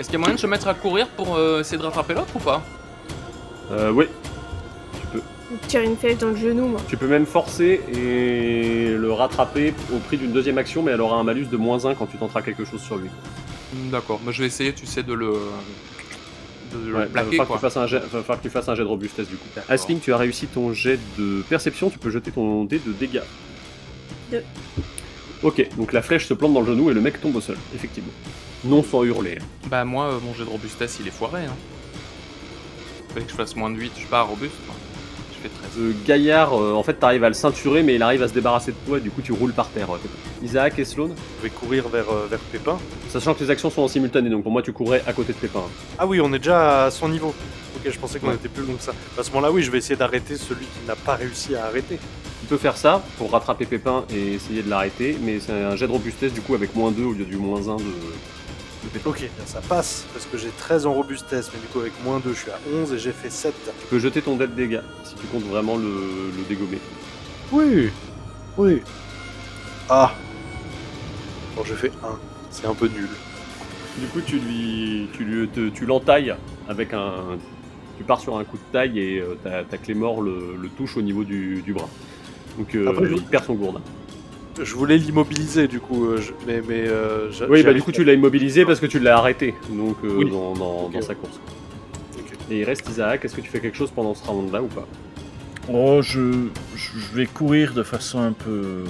Est-ce qu'il y a moyen de se mettre à courir pour euh, essayer de rattraper l'autre ou pas? Euh, oui. Tu peux. Je tire une flèche dans le genou moi. Tu peux même forcer et le rattraper au prix d'une deuxième action, mais elle aura un malus de moins 1 quand tu tenteras quelque chose sur lui. Hmm, D'accord, moi je vais essayer, tu sais, de le. de le Ouais, plaquer va falloir que quoi. tu fasses un jet, va falloir que tu fasses un jet de robustesse du coup. Asling, tu as réussi ton jet de perception, tu peux jeter ton dé de dégâts. Deux. Ok, donc la flèche se plante dans le genou et le mec tombe au sol, effectivement. Non sans hurler. Bah, moi, euh, mon jet de robustesse il est foiré. Hein. Fallait que je fasse moins de 8, je suis pas robuste. Quoi. Je fais 13. Ce gaillard, euh, en fait, t'arrives à le ceinturer, mais il arrive à se débarrasser de toi et du coup tu roules par terre. euh, Isaac et Sloan, Je vais courir vers, euh, vers Pépin. sachant que les actions sont en simultané, donc pour moi tu courrais à côté de Pépin. Ah oui, on est déjà à son niveau. Ok, je pensais qu'on Ouais. était plus long que ça. À ce moment-là, oui, je vais essayer d'arrêter celui qui n'a pas réussi à arrêter. Tu peux faire ça pour rattraper Pépin et essayer de l'arrêter, mais c'est un jet de robustesse du coup avec moins 2 au lieu du moins 1 de. Ok, bien, ça passe, parce que j'ai 13 en robustesse, mais du coup avec moins 2, je suis à 11 et j'ai fait 7. Tu peux jeter ton dé de dégâts si tu comptes vraiment le, le dégommer. Oui, oui. Ah Bon, j'ai fait 1. C'est un peu nul. Du coup, tu lui, tu lui, te- tu l'entailles avec un, tu pars sur un coup de taille et euh, ta, ta clé mort le, le touche au niveau du, du bras. Donc euh, il perd son gourdin. Je voulais l'immobiliser du coup, euh, je- mais, mais euh, Oui, bah du coup tu l'as immobilisé parce que tu l'as arrêté, donc euh, Oui. dans, dans- Ok. dans sa course. Et il reste Isaac. Est-ce que tu fais quelque chose pendant ce round-là ou pas? Oh, je, je vais courir de façon un peu.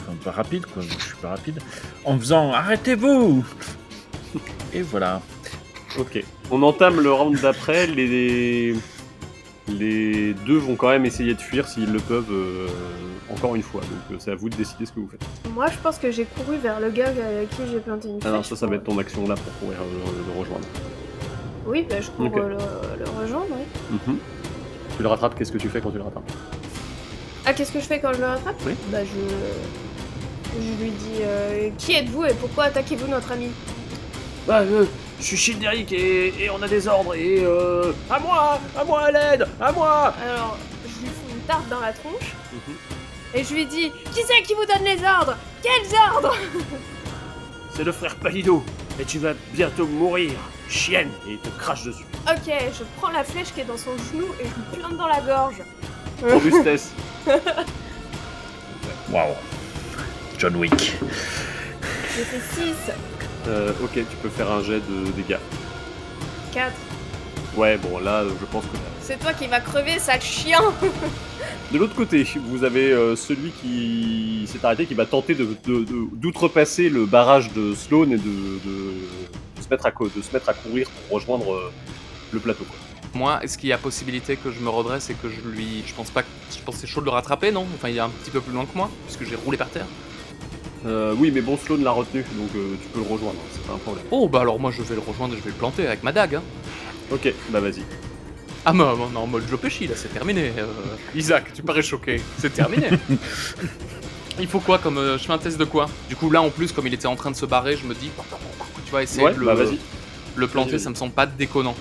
Enfin, pas rapide, quoi. Je suis pas rapide. En faisant Arrêtez-vous Et voilà. Ok. On entame le round d'après. Les les deux vont quand même essayer de fuir s'ils le peuvent. euh, encore une fois. Donc euh, c'est à vous de décider ce que vous faites. Moi je pense que j'ai couru vers le gars avec qui j'ai planté une Ah flèche. non, ça, ça va être ton action là pour courir euh, le rejoindre. Oui, bah je cours Ok. le, le rejoindre, oui. Mhm. Tu le rattrapes, qu'est-ce que tu fais quand tu le rattrapes? Ah, qu'est-ce que je fais quand je le rattrape? Oui. Bah je. Je lui dis euh, Qui êtes-vous et pourquoi attaquez-vous notre ami? Bah, euh, je suis Childéric et, et on a des ordres et euh, à moi, à moi à l'aide, à moi. Alors, je lui fous une tarte dans la tronche Mhm. et je lui dis Qui c'est qui vous donne les ordres? Quels ordres? *laughs* C'est le frère Palido et tu vas bientôt mourir, chienne. Et il te crache dessus. Ok, je prends la flèche qui est dans son genou et je lui plante dans la gorge. Robustesse. *laughs* Waouh. John Wick. J'ai fait 6, Euh, ok, tu peux faire un jet de dégâts. 4. Ouais, bon là, euh, je pense que. C'est toi qui vas crever, sale chien *laughs* De l'autre côté, vous avez euh, celui qui s'est arrêté, qui va tenter de- de- de- d'outrepasser le barrage de Sloan et de, de- de se mettre à, co- de se mettre à courir pour rejoindre euh, le plateau. quoi. Moi, est-ce qu'il y a possibilité que je me redresse et que je lui. Je pense pas. que- Je pense que c'est chaud de le rattraper, non? Enfin, il est un petit peu plus loin que moi, puisque j'ai roulé par terre. Euh, oui, mais bon, Sloan l'a retenu, donc euh, tu peux le rejoindre, c'est pas un problème. Oh, bah alors moi je vais le rejoindre et je vais le planter avec ma dague. Hein. Ok, bah vas-y. Ah, mais non, en mode Jopéchi, là, c'est terminé. Euh, *laughs* Isaac, tu parais choqué. C'est terminé. *laughs* il faut quoi comme. euh, je fais un test de quoi? Du coup, là en plus, comme il était en train de se barrer, je me dis. Tu vas essayer Ouais, de le, bah vas-y. le planter, Vas-y, ça me semble pas déconnant.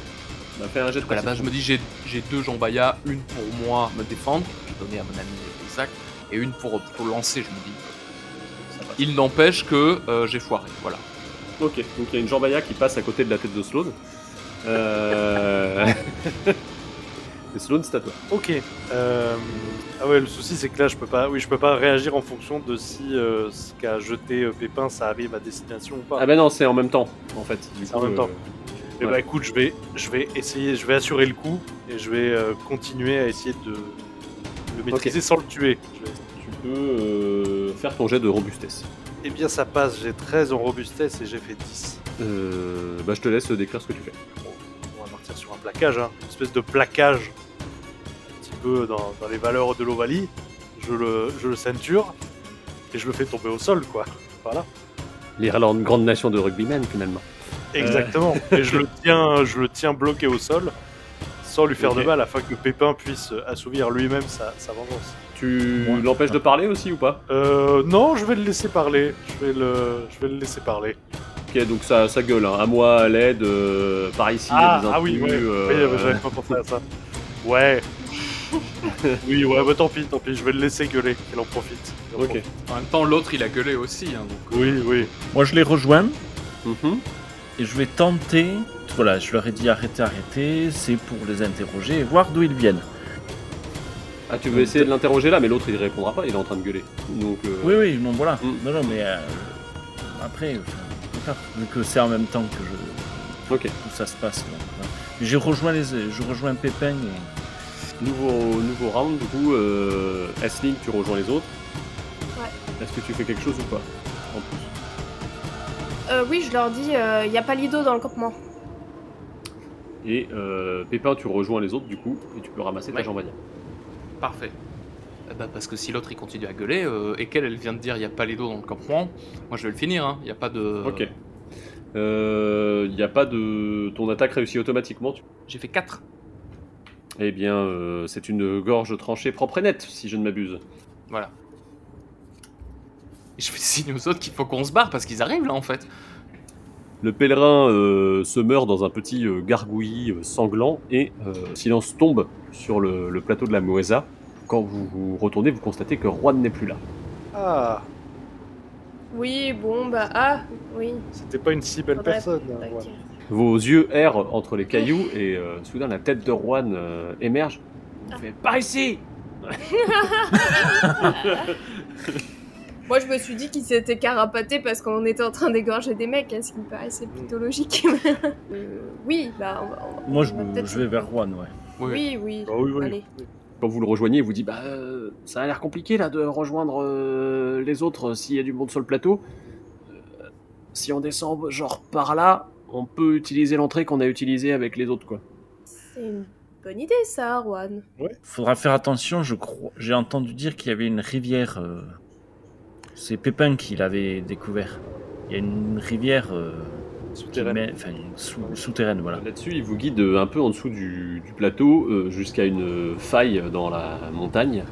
Bah, fais un jet de je me dis, j'ai j'ai deux jambayas, une pour moi me défendre, j'ai donné à mon ami Isaac, et une pour, pour lancer, je me dis. Il n'empêche que euh, j'ai foiré, voilà. Ok, donc il y a une jambaya qui passe à côté de la tête de Sloan. Euh... *laughs* Et Sloan, c'est à toi. Ok. Euh, Ah ouais, le souci c'est que là je peux pas, oui, je peux pas réagir en fonction de si euh, ce qu'a jeté euh, Pépin ça arrive à destination ou pas. Ah bah non, c'est en même temps, en fait. Du C'est en même temps. Et ouais. bah écoute, je vais, je vais essayer, je vais assurer le coup et je vais euh, continuer à essayer de le maîtriser sans le tuer. Je vais- peux euh, faire ton jet de robustesse. Eh bien ça passe, j'ai 13 en robustesse et j'ai fait 10. Euh, bah je te laisse décrire ce que tu fais. On va partir sur un plaquage, hein. une espèce de plaquage un petit peu dans, dans les valeurs de l'Ovalie. Je le, je le ceinture et je le fais tomber au sol, quoi. Voilà. L'Irlande, grande nation de rugbymen finalement. Exactement. et je le tiens, je le tiens bloqué au sol, sans lui faire de mal, afin que Pépin puisse assouvir lui-même sa, sa vengeance. Tu Ouais. l'empêches de parler aussi ou pas? Euh, non, je vais le laisser parler. Je vais le, je vais le laisser parler. Ok, donc ça, ça gueule. Hein. À moi, à l'aide, euh, par ici, il y a Ah, des ah oui, ouais. euh, Oui, j'avais pas pensé à ça. Ouais. *laughs* oui, ouais, bah tant pis, tant pis. Je vais le laisser gueuler. Qu'il en profite. Qu'il en Ok. profite. En même temps, l'autre il a gueulé aussi, hein, donc. Oui, oui. Moi, je les rejoins Mhm. et je vais tenter. Voilà, je leur ai dit arrêtez, arrêtez. C'est pour les interroger et voir d'où ils viennent. Ah, tu veux essayer de l'interroger là, mais l'autre il répondra pas, il est en train de gueuler. Donc, euh, Oui, oui, non, voilà. Mm. Non, non, mais euh, après, enfin, vu que c'est en même temps que, je, Ok. que ça se passe. J'ai rejoint les, je rejoins Pépin et Nouveau, nouveau round, du coup, euh, S-Link, tu rejoins les autres. Ouais. Est-ce que tu fais quelque chose ou pas En plus? Euh, oui, je leur dis, il y a pas Lido dans le campement. Et euh, Pépin, tu rejoins les autres du coup, et tu peux ramasser ta Ouais. Parfait. Eh ben, parce que si l'autre il continue à gueuler, euh, et qu'elle elle vient de dire il n'y a pas les dos dans le campement, moi je vais le finir, hein. il n'y a pas de. Ok. Il n'y a pas de. Ton attaque réussit automatiquement. tu- J'ai fait 4. Eh bien, euh, c'est une gorge tranchée propre et nette, si je ne m'abuse. Voilà. Et je fais signe aux autres qu'il faut qu'on se barre parce qu'ils arrivent là en fait. Le pèlerin euh, se meurt dans un petit euh, gargouillis euh, sanglant et euh, silence tombe sur le, le plateau de la Moesa. Quand vous vous retournez, vous constatez que Juan n'est plus là. Ah, Oui, bon, bah, ah, oui. c'était pas une si belle faudrait- personne. hein, ouais. Vos yeux errent entre les cailloux et euh, soudain la tête de Juan euh, émerge. Il fait Par ici *laughs* *laughs* Moi, je me suis dit qu'il s'était carapaté parce qu'on était en train d'égorger des mecs, hein, ce qui me paraissait plutôt logique. *laughs* Euh, oui, bah, on va, on va- moi, je, on va me- peut-être- je vais vers Juan, ouais. Oui, oui. Ah oui, oui. Allez. Quand vous le rejoignez, il vous dit Bah, euh, ça a l'air compliqué là de rejoindre euh, les autres s'il y a du monde sur le plateau. Euh, si on descend genre par là, on peut utiliser l'entrée qu'on a utilisée avec les autres, quoi. C'est une bonne idée, ça, Juan. Faudra faire attention, je crois. J'ai entendu dire qu'il y avait une rivière. C'est Pépin qui l'avait découvert. Il y a une rivière euh, Souterraine. sous- voilà. Là-dessus, il vous guide un peu en dessous du, du plateau euh, jusqu'à une faille dans la montagne.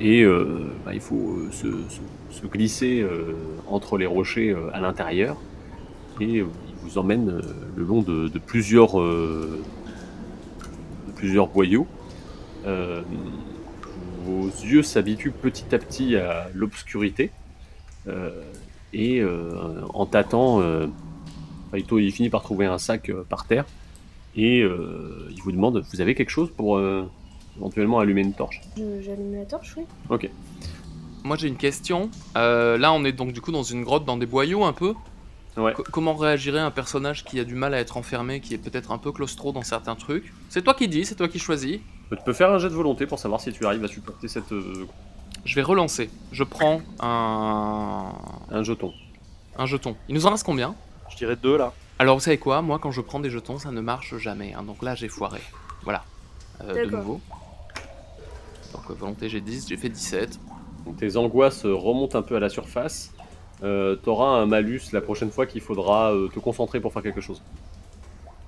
Et euh, bah, il faut se, se- se glisser entre les rochers à l'intérieur. Et il vous emmène le long de, de plusieurs, de plusieurs boyaux. Vos yeux s'habituent petit à petit à l'obscurité. Euh, et euh, en tâtant, euh, Raito, il finit par trouver un sac euh, par terre et euh, il vous demande Vous avez quelque chose pour euh, éventuellement allumer une torche? J'allume la torche, oui. Ok. Moi j'ai une question. Euh, là on est donc du coup dans une grotte, dans des boyaux un peu? Ouais. Co- comment réagirait un personnage qui a du mal à être enfermé, qui est peut-être un peu claustro dans certains trucs? C'est toi qui dis, c'est toi qui choisis. Tu peux faire un jet de volonté pour savoir si tu arrives à supporter cette, euh, Je vais relancer. Je prends un, un jeton. un jeton. Il nous en reste combien? Je dirais deux là. Alors vous savez quoi? Moi quand je prends des jetons, ça ne marche jamais. hein. Donc là j'ai foiré. Voilà. Euh, de D'accord. nouveau. Donc euh, volonté j'ai 10, j'ai fait 17. Tes angoisses euh, remontent un peu à la surface. Euh, T'auras un malus la prochaine fois qu'il faudra euh, te concentrer pour faire quelque chose.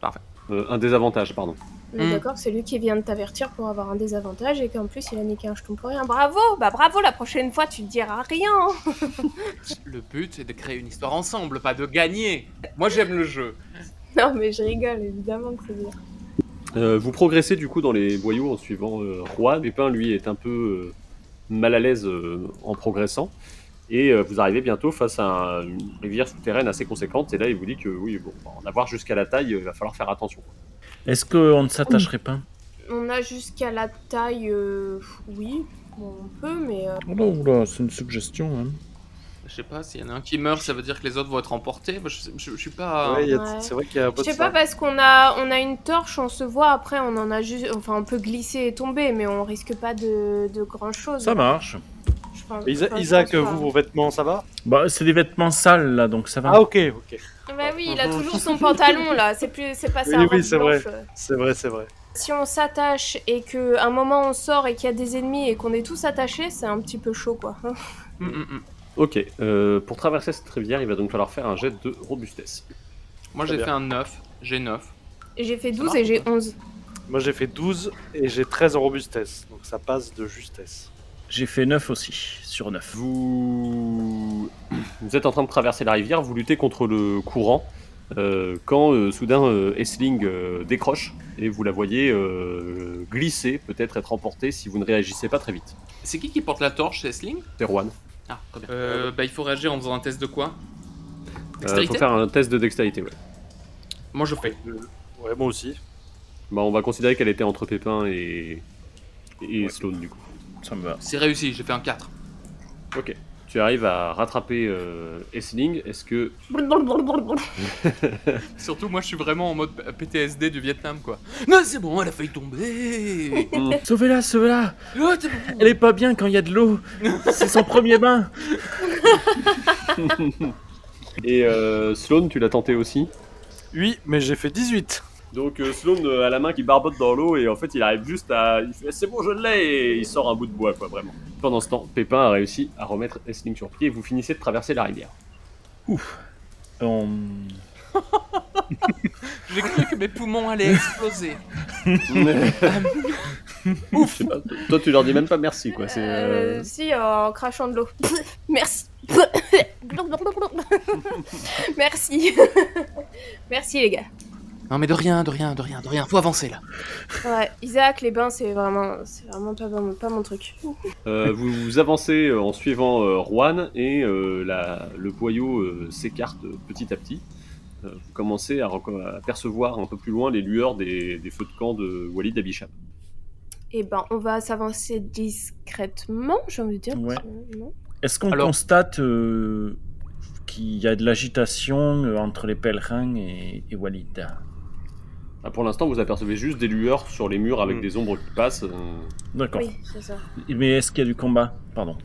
Parfait. Euh, un désavantage, pardon. On est Hmm. d'accord que c'est lui qui vient de t'avertir pour avoir un désavantage et qu'en plus il a niqué un jeton pour rien. Bravo Bah bravo, la prochaine fois tu te diras rien *laughs* Le but c'est de créer une histoire ensemble, pas de gagner. Moi j'aime le jeu. *laughs* Non mais je rigole, évidemment que c'est bien. Euh, vous progressez du coup dans les boyaux en suivant euh, Juan. Pépin, lui, est un peu euh, mal à l'aise euh, en progressant. Et euh, vous arrivez bientôt face à un- une rivière souterraine assez conséquente. Et là, il vous dit que oui, bon, en avoir jusqu'à la taille, euh, il va falloir faire attention. Est-ce qu'on ne s'attacherait pas? On a jusqu'à la taille... euh, Oui, bon, on peut, mais... euh, Oula, oula, c'est une suggestion. Hein. Je sais pas, s'il y en a un qui meurt, ça veut dire que les autres vont être emportés. Je, je- je suis pas. Ouais, c'est vrai qu'il y a un peu Je de sais pas ça. parce qu'on a on a une torche, on se voit après, on en a juste, enfin on peut glisser et tomber, mais on risque pas de, de grand chose. Ça marche. Je pense- Isa- enfin, je Isaac, pense pas. vous, vos vêtements, ça va Bah, c'est des vêtements sales là, donc ça va. Ah, ok, ok. Bah oui, il a toujours son pantalon là, c'est plus, c'est pas Oui, sa oui, robe c'est vrai. C'est vrai, c'est vrai. Si on s'attache et que un moment on sort et qu'il y a des ennemis et qu'on est tous attachés, c'est un petit peu chaud quoi. Mm, mm, mm. Ok, euh, pour traverser cette rivière, il va donc falloir faire un jet de robustesse. Moi Très j'ai bien. fait un 9, j'ai 9. Et J'ai fait Ça 12 marche et j'ai pas 11. Moi, j'ai fait 12 et j'ai 13 en robustesse. Donc, ça passe de justesse. J'ai fait 9 aussi, sur 9. Vous... vous êtes en train de traverser la rivière, vous luttez contre le courant, euh, quand euh, soudain euh, Essling euh, décroche et vous la voyez euh, glisser, peut-être être emportée si vous ne réagissez pas très vite. C'est qui qui porte la torche, c'est Sling C'est Juan. Ah, très bien. Euh, bah, il faut réagir en faisant un test de quoi? Il Dextérité? faut faire un test de dextérité, ouais. Moi je fais. Ouais, moi aussi. Bah, on va considérer qu'elle était entre Pépin et, et Sloan du coup. Ça me va. C'est réussi, j'ai fait un 4. Ok. Tu arrives à rattraper euh, Essling. Est-ce que *laughs* Surtout, moi je suis vraiment en mode PTSD du Vietnam quoi. Non, c'est bon, elle a failli tomber. *laughs* Sauvez-la, sauvez-la Oh, bon. Elle est pas bien quand il y a de l'eau C'est son premier bain *laughs* et euh, Sloan, tu l'as tenté aussi? Oui, mais j'ai fait 18. Donc euh, Sloan euh, a la main qui barbote dans l'eau et en fait il arrive juste à... Il fait c'est bon je l'ai et il sort un bout de bois quoi vraiment. Pendant ce temps, Pépin a réussi à remettre Essling sur pied et vous finissez de traverser la rivière. On- *laughs* J'ai cru que mes poumons allaient exploser. *laughs* Ouf Toi tu leur dis même pas merci quoi. C'est, Euh, euh, si, en crachant de l'eau. *laughs* Merci. Merci. Merci les gars. Non mais de rien, de rien, de rien, de rien. Faut avancer là. Ouais, Isaac, les bains, c'est vraiment, c'est vraiment pas, mon- pas mon truc. euh, vous, vous avancez euh, en suivant euh, Juan et euh, la- le boyau euh, s'écarte petit à petit. Euh, vous commencez à, percevoir un peu plus loin les lueurs des, des feux de camp de Walid Abisham. Eh ben, on va s'avancer discrètement, j'ai envie de dire. Ouais. Est-ce qu'on Alors- constate euh, qu'il y a de l'agitation euh, entre les pèlerins et, et Walid? Ah, pour l'instant vous apercevez juste des lueurs sur les murs avec Mm. des ombres qui passent. euh, D'accord. Oui, c'est ça. Mais est-ce qu'il y a du combat? Pardon.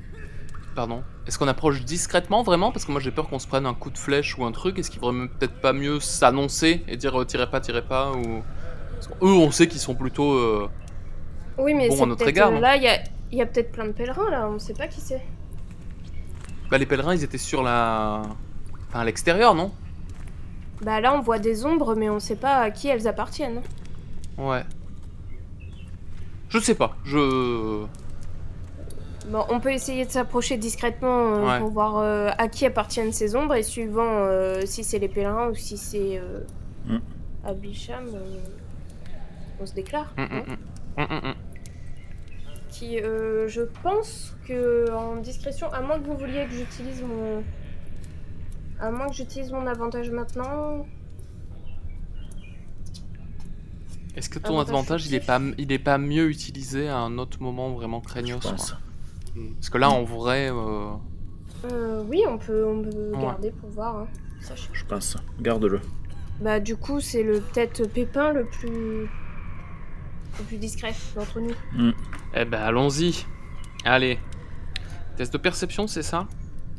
Pardon. Est-ce qu'on approche discrètement vraiment? Parce que moi j'ai peur qu'on se prenne un coup de flèche ou un truc. Est-ce qu'il vaudrait peut-être pas mieux s'annoncer et dire euh, tirez pas, tirez pas ou... Parce que Eux on sait qu'ils sont plutôt... euh, Oui, mais Bon, à c'est notre peut-être égard, euh, non? là, il y a, il y a peut-être plein de pèlerins là, on sait pas qui c'est. Bah les pèlerins ils étaient sur la... Enfin à l'extérieur non? Bah là, on voit des ombres, mais on sait pas à qui elles appartiennent. Ouais. Je sais pas. Je... Bon, on peut essayer de s'approcher discrètement euh, Ouais. pour voir euh, à qui appartiennent ces ombres et suivant euh, si c'est les pèlerins ou si c'est euh, Mm. Abisham, euh, on se déclare. Hum, hum, hum. Hum, hum, hum. Qui, euh, je pense que en discrétion, à moins que vous vouliez que j'utilise mon, à moins que j'utilise mon avantage maintenant. Est-ce que ton Avantage avantage il est, pas, il est pas mieux utilisé à un autre moment vraiment Je craignos pense. quoi Parce que là en vrai... euh, Euh, oui, on peut, on peut Ouais. garder pour voir. hein. Sachez. Je pense. Garde-le. Bah du coup, c'est le peut-être Pépin le plus, le plus discret d'entre nous. Eh ben allons-y. Allez. Test de perception c'est ça?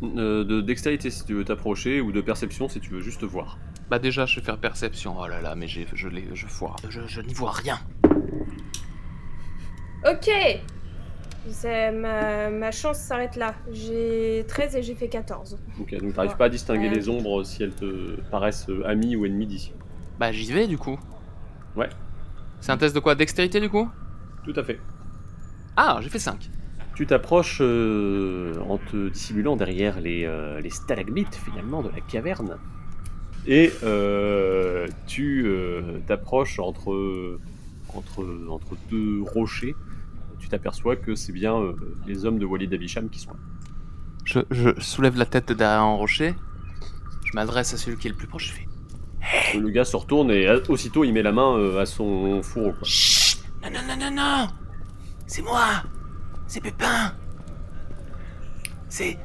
Euh, de dextérité si tu veux t'approcher ou de perception si tu veux juste voir. Bah déjà je vais faire perception. Oh là là mais j'ai- je, l'ai- je foire. Je, je n'y vois rien. Ok C'est- ma, ma chance s'arrête là. J'ai 13 et j'ai fait 14. Ok, donc t'arrives pas à distinguer Ouais. les ombres si elles te paraissent euh, amies ou ennemies d'ici. Bah j'y vais du coup. Ouais. C'est un test de quoi? Dextérité du coup? Tout à fait. Ah, j'ai fait 5. Tu t'approches euh, en te dissimulant derrière les, euh, les stalagmites finalement de la caverne. Et euh, tu t'approches entre, entre, entre deux rochers. Tu t'aperçois que c'est bien les hommes de Walid Abisham qui sont là. Je, je soulève la tête de derrière un rocher. Je m'adresse à celui qui est le plus proche. Je fais Le gars se retourne et aussitôt il met la main à son fourreau. quoi. Chut Non, non, non, non, non C'est moi C'est Pépin. C'est.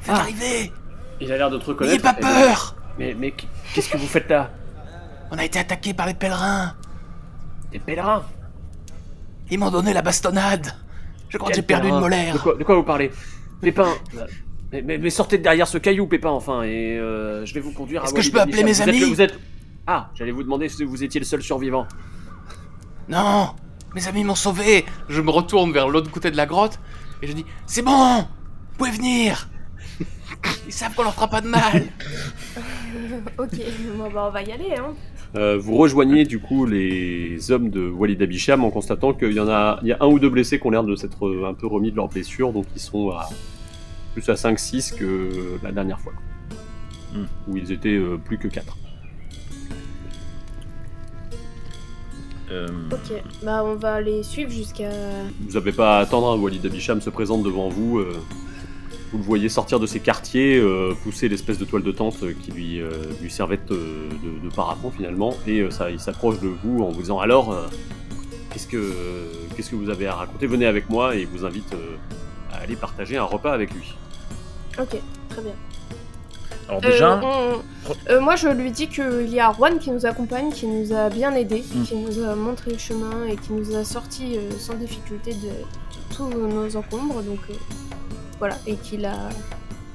Faites Ah. arriver. Il a l'air de te N'ayez reconnaître. pas Eh ben, peur. Mais, mais qu'est-ce que vous faites là? On a été attaqué par les pèlerins. Des pèlerins? Ils m'ont donné la bastonnade. Je crois que j'ai perdu une molaire. De quoi, de quoi vous parlez? Pépin. Mais, mais- mais sortez de derrière ce caillou, Pépin, enfin, et euh, je vais vous conduire à Est-ce que je peux appeler mes Vous amis? vous êtes... Ah, j'allais vous demander si vous étiez le seul survivant. Non Mes amis m'ont sauvé Je me retourne vers l'autre côté de la grotte et je dis C'est bon Vous pouvez venir Ils savent qu'on leur fera pas de mal *laughs* ok, bon, bah, on va y aller, hein. Euh, vous rejoignez du coup les hommes de Walid Abisham en constatant qu'il y en a, il y a un ou deux blessés qui ont l'air de s'être euh, un peu remis de leurs blessures, donc ils sont à plus à 5-6 que la dernière fois. Hmm. Où ils étaient euh, plus que 4. Euh, Ok, bah on va les suivre jusqu'à. Vous n'avez pas à attendre, hein, Walid Abisham se présente devant vous. euh, vous le voyez sortir de ses quartiers, euh, pousser l'espèce de toile de tente euh, qui lui, euh, lui servait de, de, de parapente finalement, et euh, ça, il s'approche de vous en vous disant alors, euh, qu'est-ce que qu'est-ce que vous avez à raconter? Venez avec moi et il vous invite euh, à aller partager un repas avec lui. Ok, très bien. Alors Euh, déjà, on- euh, moi, je lui dis qu'il y a Juan qui nous accompagne, qui nous a bien aidés, Mm. qui nous a montré le chemin et qui nous a sortis euh, sans difficulté de tous nos encombres. Donc euh, voilà, et qu'il a.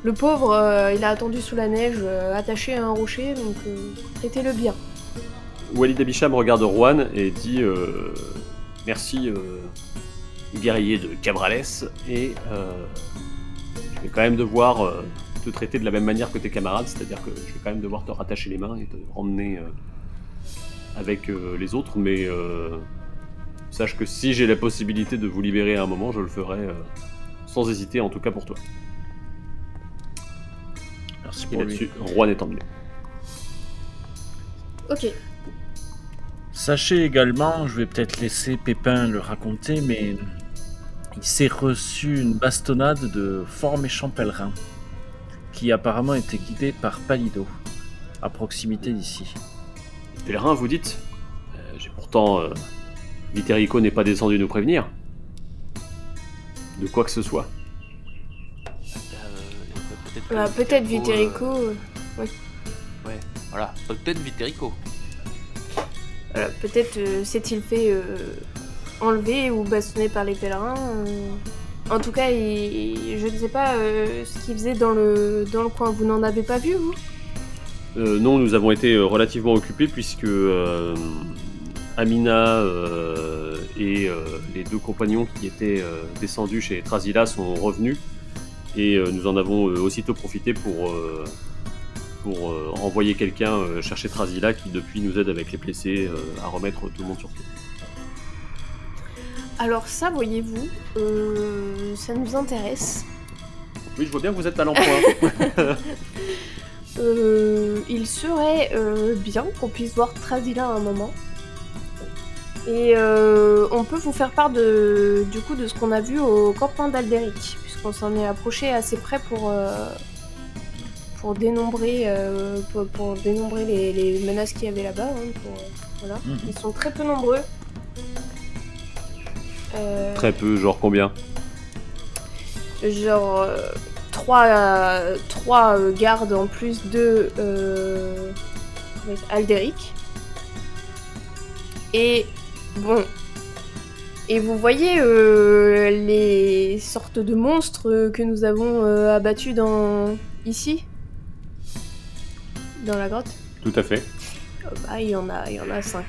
Le pauvre, euh, il a attendu sous la neige, euh, attaché à un rocher, donc euh, traitez-le bien. Walid Abisham regarde Juan et dit euh, merci euh, guerrier de Cabrales et euh, je vais quand même devoir euh, te traiter de la même manière que tes camarades, c'est-à-dire que je vais quand même devoir te rattacher les mains et te emmener euh, avec euh, les autres, mais euh, sache que si j'ai la possibilité de vous libérer à un moment, je le ferai euh, sans hésiter, en tout cas pour toi. merci Et pour lui. là-dessus, Juan est emmené. Ok, Sachez également, je vais peut-être laisser Pépin le raconter, mais il s'est reçu une bastonnade de fort méchants pèlerins, qui apparemment était guidé par Palido, à proximité d'ici. Pèlerin, vous dites Euh, J'ai pourtant. Euh, Viterico n'est pas descendu nous prévenir. De quoi que ce soit. peut-être bah, peut-être Viterico. euh, Ouais, voilà, peut-être Viterico. voilà, peut-être euh, s'est-il fait euh, enlever ou bastonner par les pèlerins. En tout cas, je ne sais pas euh, ce qu'il faisait dans le, dans le coin. Vous n'en avez pas vu, vous? Euh, non, nous avons été euh, relativement occupés puisque euh, Amina et les deux compagnons qui étaient descendus chez Trasila sont revenus et nous en avons aussitôt profité pour, pour envoyer quelqu'un chercher Trasila qui depuis nous aide avec les blessés à remettre tout le monde sur pied. Alors ça, voyez-vous, euh, ça nous intéresse. Oui, je vois bien que vous êtes à l'emploi. *laughs* Euh, il serait euh, bien qu'on puisse voir Trasila à un moment. Et euh, on peut vous faire part de, du coup de ce qu'on a vu au campement d'Alderic, puisqu'on s'en est approché assez près pour, euh, pour dénombrer, pour, pour dénombrer les, les menaces qu'il y avait là-bas. hein, voilà. Mhm. Ils sont très peu nombreux. Euh, Très peu, genre combien genre euh, trois, euh, trois euh, gardes en plus de euh, Alderic. Et bon. Et vous voyez les sortes de monstres que nous avons abattus dans ici? Dans la grotte? Tout à fait. Euh, bah, il y en a, il y en a cinq.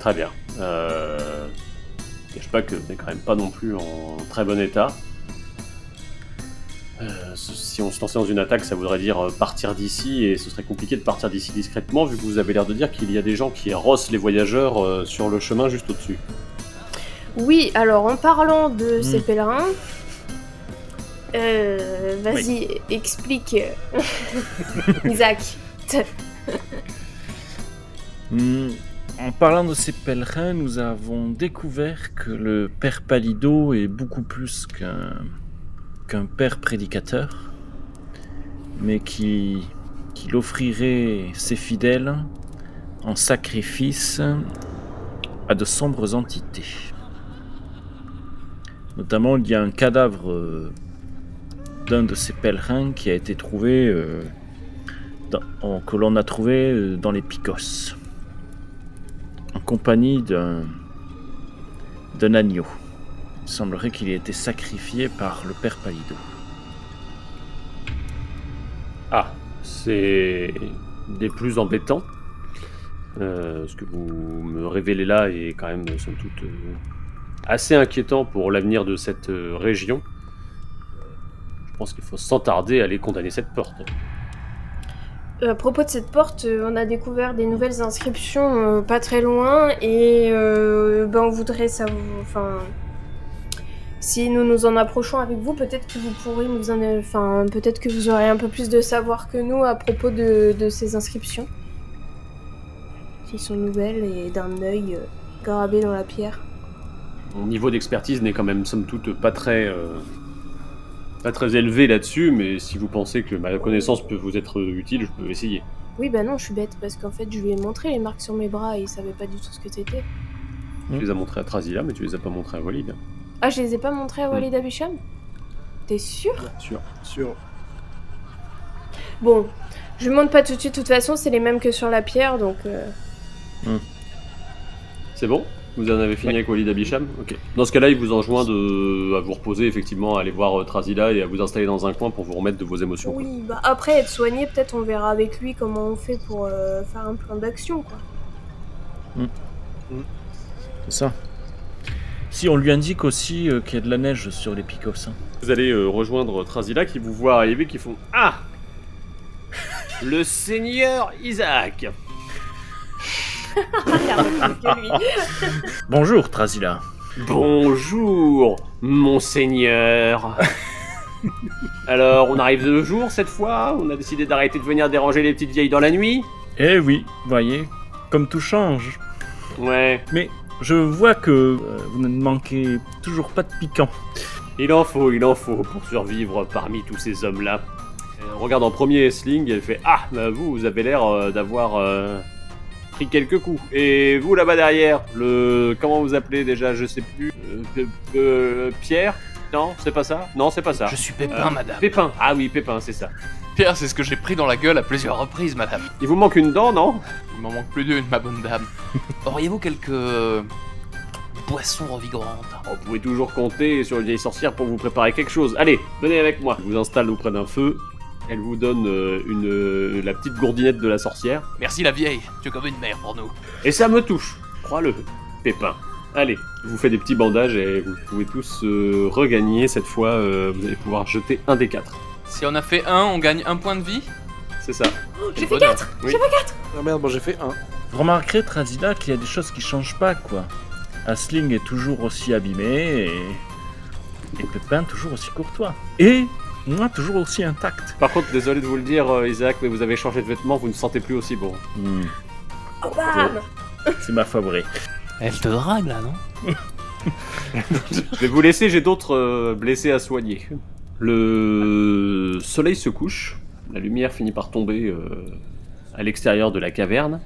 Très bien. Euh, Je cache pas que c'est quand même pas non plus en très bon état. Euh, si on se lançait dans une attaque, ça voudrait dire euh, partir d'ici, et ce serait compliqué de partir d'ici discrètement, vu que vous avez l'air de dire qu'il y a des gens qui rossent les voyageurs euh, sur le chemin juste au-dessus. Oui, alors en parlant de Hmm. ces pèlerins, euh, vas-y, explique. *laughs* Isaac. *laughs* Hmm, En parlant de ces pèlerins, nous avons découvert que le père Palido est beaucoup plus qu'un père prédicateur, mais qui qu'il offrirait ses fidèles en sacrifice à de sombres entités. Notamment, il y a un cadavre euh, d'un de ces pèlerins qui a été trouvé, euh, que l'on a trouvé euh, dans les Picos, en compagnie d'un agneau. Il semblerait qu'il ait été sacrifié par le père Palido. Ah, c'est des plus embêtants. Euh, ce que vous me révélez là est quand même, somme toute, euh, assez inquiétant pour l'avenir de cette euh, région. Je pense qu'il faut sans tarder aller condamner cette porte. Euh, À propos de cette porte, euh, on a découvert des nouvelles inscriptions euh, pas très loin et ben, on voudrait savoir. Enfin, si nous nous en approchons avec vous, peut-être que vous pourrez nous en. Enfin, peut-être que vous aurez un peu plus de savoir que nous à propos de, ces inscriptions. Qui sont nouvelles et d'un œil euh, dans la pierre. Mon niveau d'expertise n'est quand même, somme toute, pas très, pas très élevé là-dessus, mais si vous pensez que ma connaissance peut vous être utile, je peux essayer. Oui, bah non, je suis bête parce qu'en fait, je lui ai montré les marques sur mes bras et il savait pas du tout ce que c'était. Tu les as montrés à Trazila, mais tu les as pas montrés à Walid. Ah, je les ai pas montrés à Walid Abisham? T'es sûr? Sûr. Sûr. Bon, je monte pas tout de suite, de toute façon, c'est les mêmes que sur la pierre, donc... euh, C'est bon? Vous en avez fini avec Walid Abisham Ok. Dans ce cas-là, il vous enjoint de, à vous reposer, effectivement, à aller voir euh, Trazila et à vous installer dans un coin pour vous remettre de vos émotions. quoi. Oui, bah après être soigné, peut-être on verra avec lui comment on fait pour euh, faire un plan d'action, quoi. C'est ça. Si on lui indique aussi euh, qu'il y a de la neige sur les Picos. hein. Vous allez euh, rejoindre Trazila qui vous voit arriver, qui font Ah Le Seigneur Isaac. Bonjour Trazila. Bonjour, mon Seigneur Alors, on arrive de jour cette fois On a décidé d'arrêter de venir déranger les petites vieilles dans la nuit Eh oui, voyez, comme tout change. Ouais, Mais je vois que euh, vous ne manquez toujours pas de piquant. il en faut, il en faut pour survivre parmi tous ces hommes-là. Elle regarde en premier Sling et elle fait Ah, bah vous, vous avez l'air euh, d'avoir euh, pris quelques coups. Et vous là-bas derrière, le. Comment vous appelez déjà Je sais plus. Euh, Pe- Pe- Pierre? Non, c'est pas ça? Non, c'est pas ça. Je suis Pépin, Euh, madame. Pépin, ah oui, Pépin, c'est ça. Pierre, c'est ce que j'ai pris dans la gueule à plusieurs reprises, madame. Il vous manque une dent, non? Il m'en manque plus d'une, ma bonne dame. *laughs* Auriez-vous quelques euh, boissons revigorantes? Vous pouvez toujours compter sur une vieille sorcière pour vous préparer quelque chose. Allez, venez avec moi. Je vous installe auprès d'un feu. Elle vous donne euh, une, euh, la petite gourdinette de la sorcière. Merci la vieille, tu es comme une mère pour nous. Et ça me touche, crois-le, Pépin. Allez, je vous fais des petits bandages et vous pouvez tous euh, regagner. Cette fois, euh, vous allez pouvoir jeter un des quatre. Si on a fait un, on gagne un point de vie C'est ça. J'ai Quel fait bonheur. 4 Oui. Ah merde, moi j'ai fait un. Vous remarquerez Trazila qu'il y a des choses qui changent pas quoi. Asling est toujours aussi abîmé et, et Pépin toujours aussi courtois. Et moi toujours aussi intact. Par contre, désolé de vous le dire, euh, Isaac, mais vous avez changé de vêtements, vous ne sentez plus aussi bon. Hmm, Oh bam c'est ma favorite. Elle te drague là, non Je vais vous laisser, j'ai d'autres euh, blessés à soigner. Le soleil se couche, la lumière finit par tomber euh, à l'extérieur de la caverne,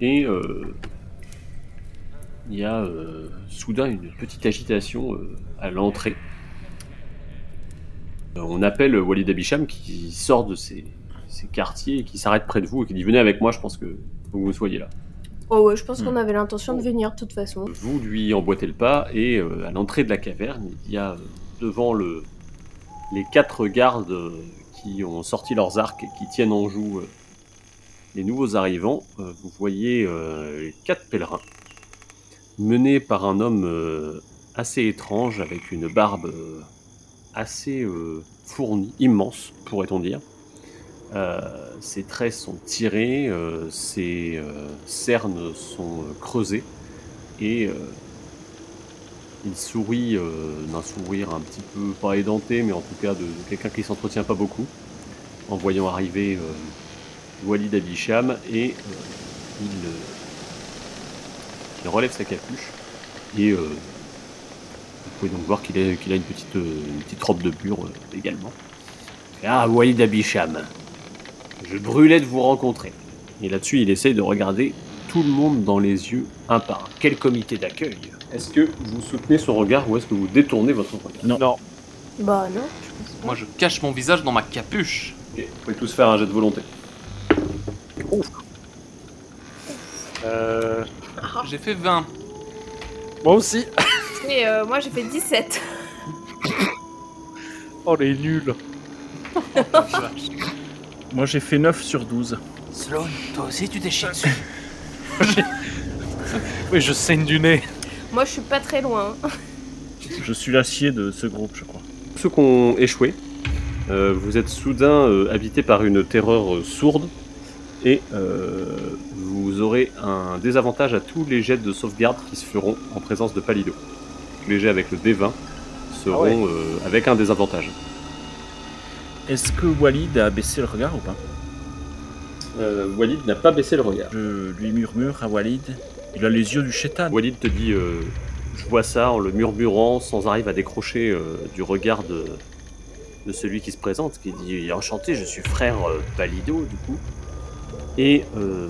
et euh, il y a euh, soudain une petite agitation euh, à l'entrée. Euh, On appelle Walid Abisham qui sort de ses, ses quartiers et qui s'arrête près de vous et qui dit Venez avec moi, je pense que faut que vous soyez là. Oh ouais, je pense qu'on avait l'intention de venir de toute façon. Vous lui emboîtez le pas et euh, à l'entrée de la caverne, il y a euh, devant le, les quatre gardes euh, qui ont sorti leurs arcs et qui tiennent en joue les nouveaux arrivants. Euh, vous voyez euh, les quatre pèlerins mené par un homme euh, assez étrange, avec une barbe euh, assez euh, fournie, immense, pourrait-on dire. Euh, ses traits sont tirés, euh, ses cernes sont creusées, et il sourit d'un sourire un petit peu, pas édenté, mais en tout cas de, quelqu'un qui s'entretient pas beaucoup, en voyant arriver Walid Abicham, et il, relève sa capuche, et vous pouvez donc voir qu'il a, qu'il a une, petite, euh, une petite robe de bure euh, également. Ah, Walid Abicham, je brûlais de vous rencontrer. Et là-dessus, il essaye de regarder tout le monde dans les yeux, un par un. Quel comité d'accueil Est-ce que vous soutenez son regard ou est-ce que vous détournez votre regard Non. Non. Bah non. Moi, je cache mon visage dans ma capuche. Ok, Vous pouvez tous faire un jet de volonté. Euh, J'ai fait 20. moi aussi. *laughs* Et euh, moi j'ai fait 17. *coughs* Oh, les nuls. *laughs* Moi j'ai fait 9 sur 12. Sloan, toi aussi tu chié dessus. *laughs* Oui, je saigne du nez. Moi je suis pas très loin. Je suis l'acier de ce groupe, je crois. Ceux qui ont échoué, euh, vous êtes soudain euh, habité par une terreur euh, sourde et euh, vous aurez un désavantage à tous les jets de sauvegarde qui se feront en présence de Palido. Tous les jets avec le D20 seront Ah ouais. euh, avec un désavantage. Est-ce que Walid a baissé le regard ou pas Euh, Walid n'a pas baissé le regard. Je lui murmure à Walid. Il a les yeux du chétan. Walid te dit euh, Je vois ça en le murmurant sans arriver à décrocher euh, du regard de, de celui qui se présente, qui dit Enchanté, je suis frère euh, Palido, du coup. Et euh,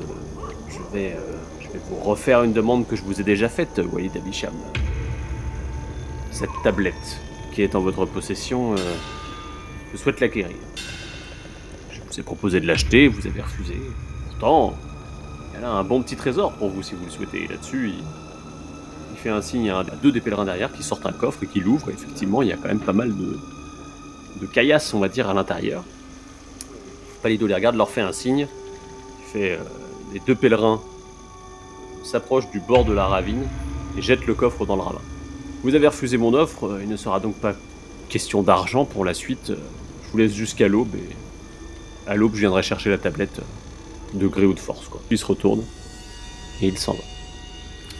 je, vais, euh, je vais vous refaire une demande que je vous ai déjà faite, Walid Abisham. Cette tablette qui est en votre possession, euh, je souhaite l'acquérir. Je vous ai proposé de l'acheter, vous avez refusé. Pourtant, elle a un bon petit trésor pour vous si vous le souhaitez. Là-dessus, il, fait un signe à deux des pèlerins derrière qui sortent un coffre et qui l'ouvrent. Effectivement, il y a quand même pas mal de, de caillasses, on va dire, à l'intérieur. Palido les regarde, leur fait un signe. Il fait. euh, les deux pèlerins s'approchent du bord de la ravine et jettent le coffre dans le ravin. Vous avez refusé mon offre, euh, il ne sera donc pas question d'argent pour la suite. euh, Je vous laisse jusqu'à l'aube et à l'aube, je viendrai chercher la tablette euh, de gré ou de force. Quoi. Il se retourne et il s'en va.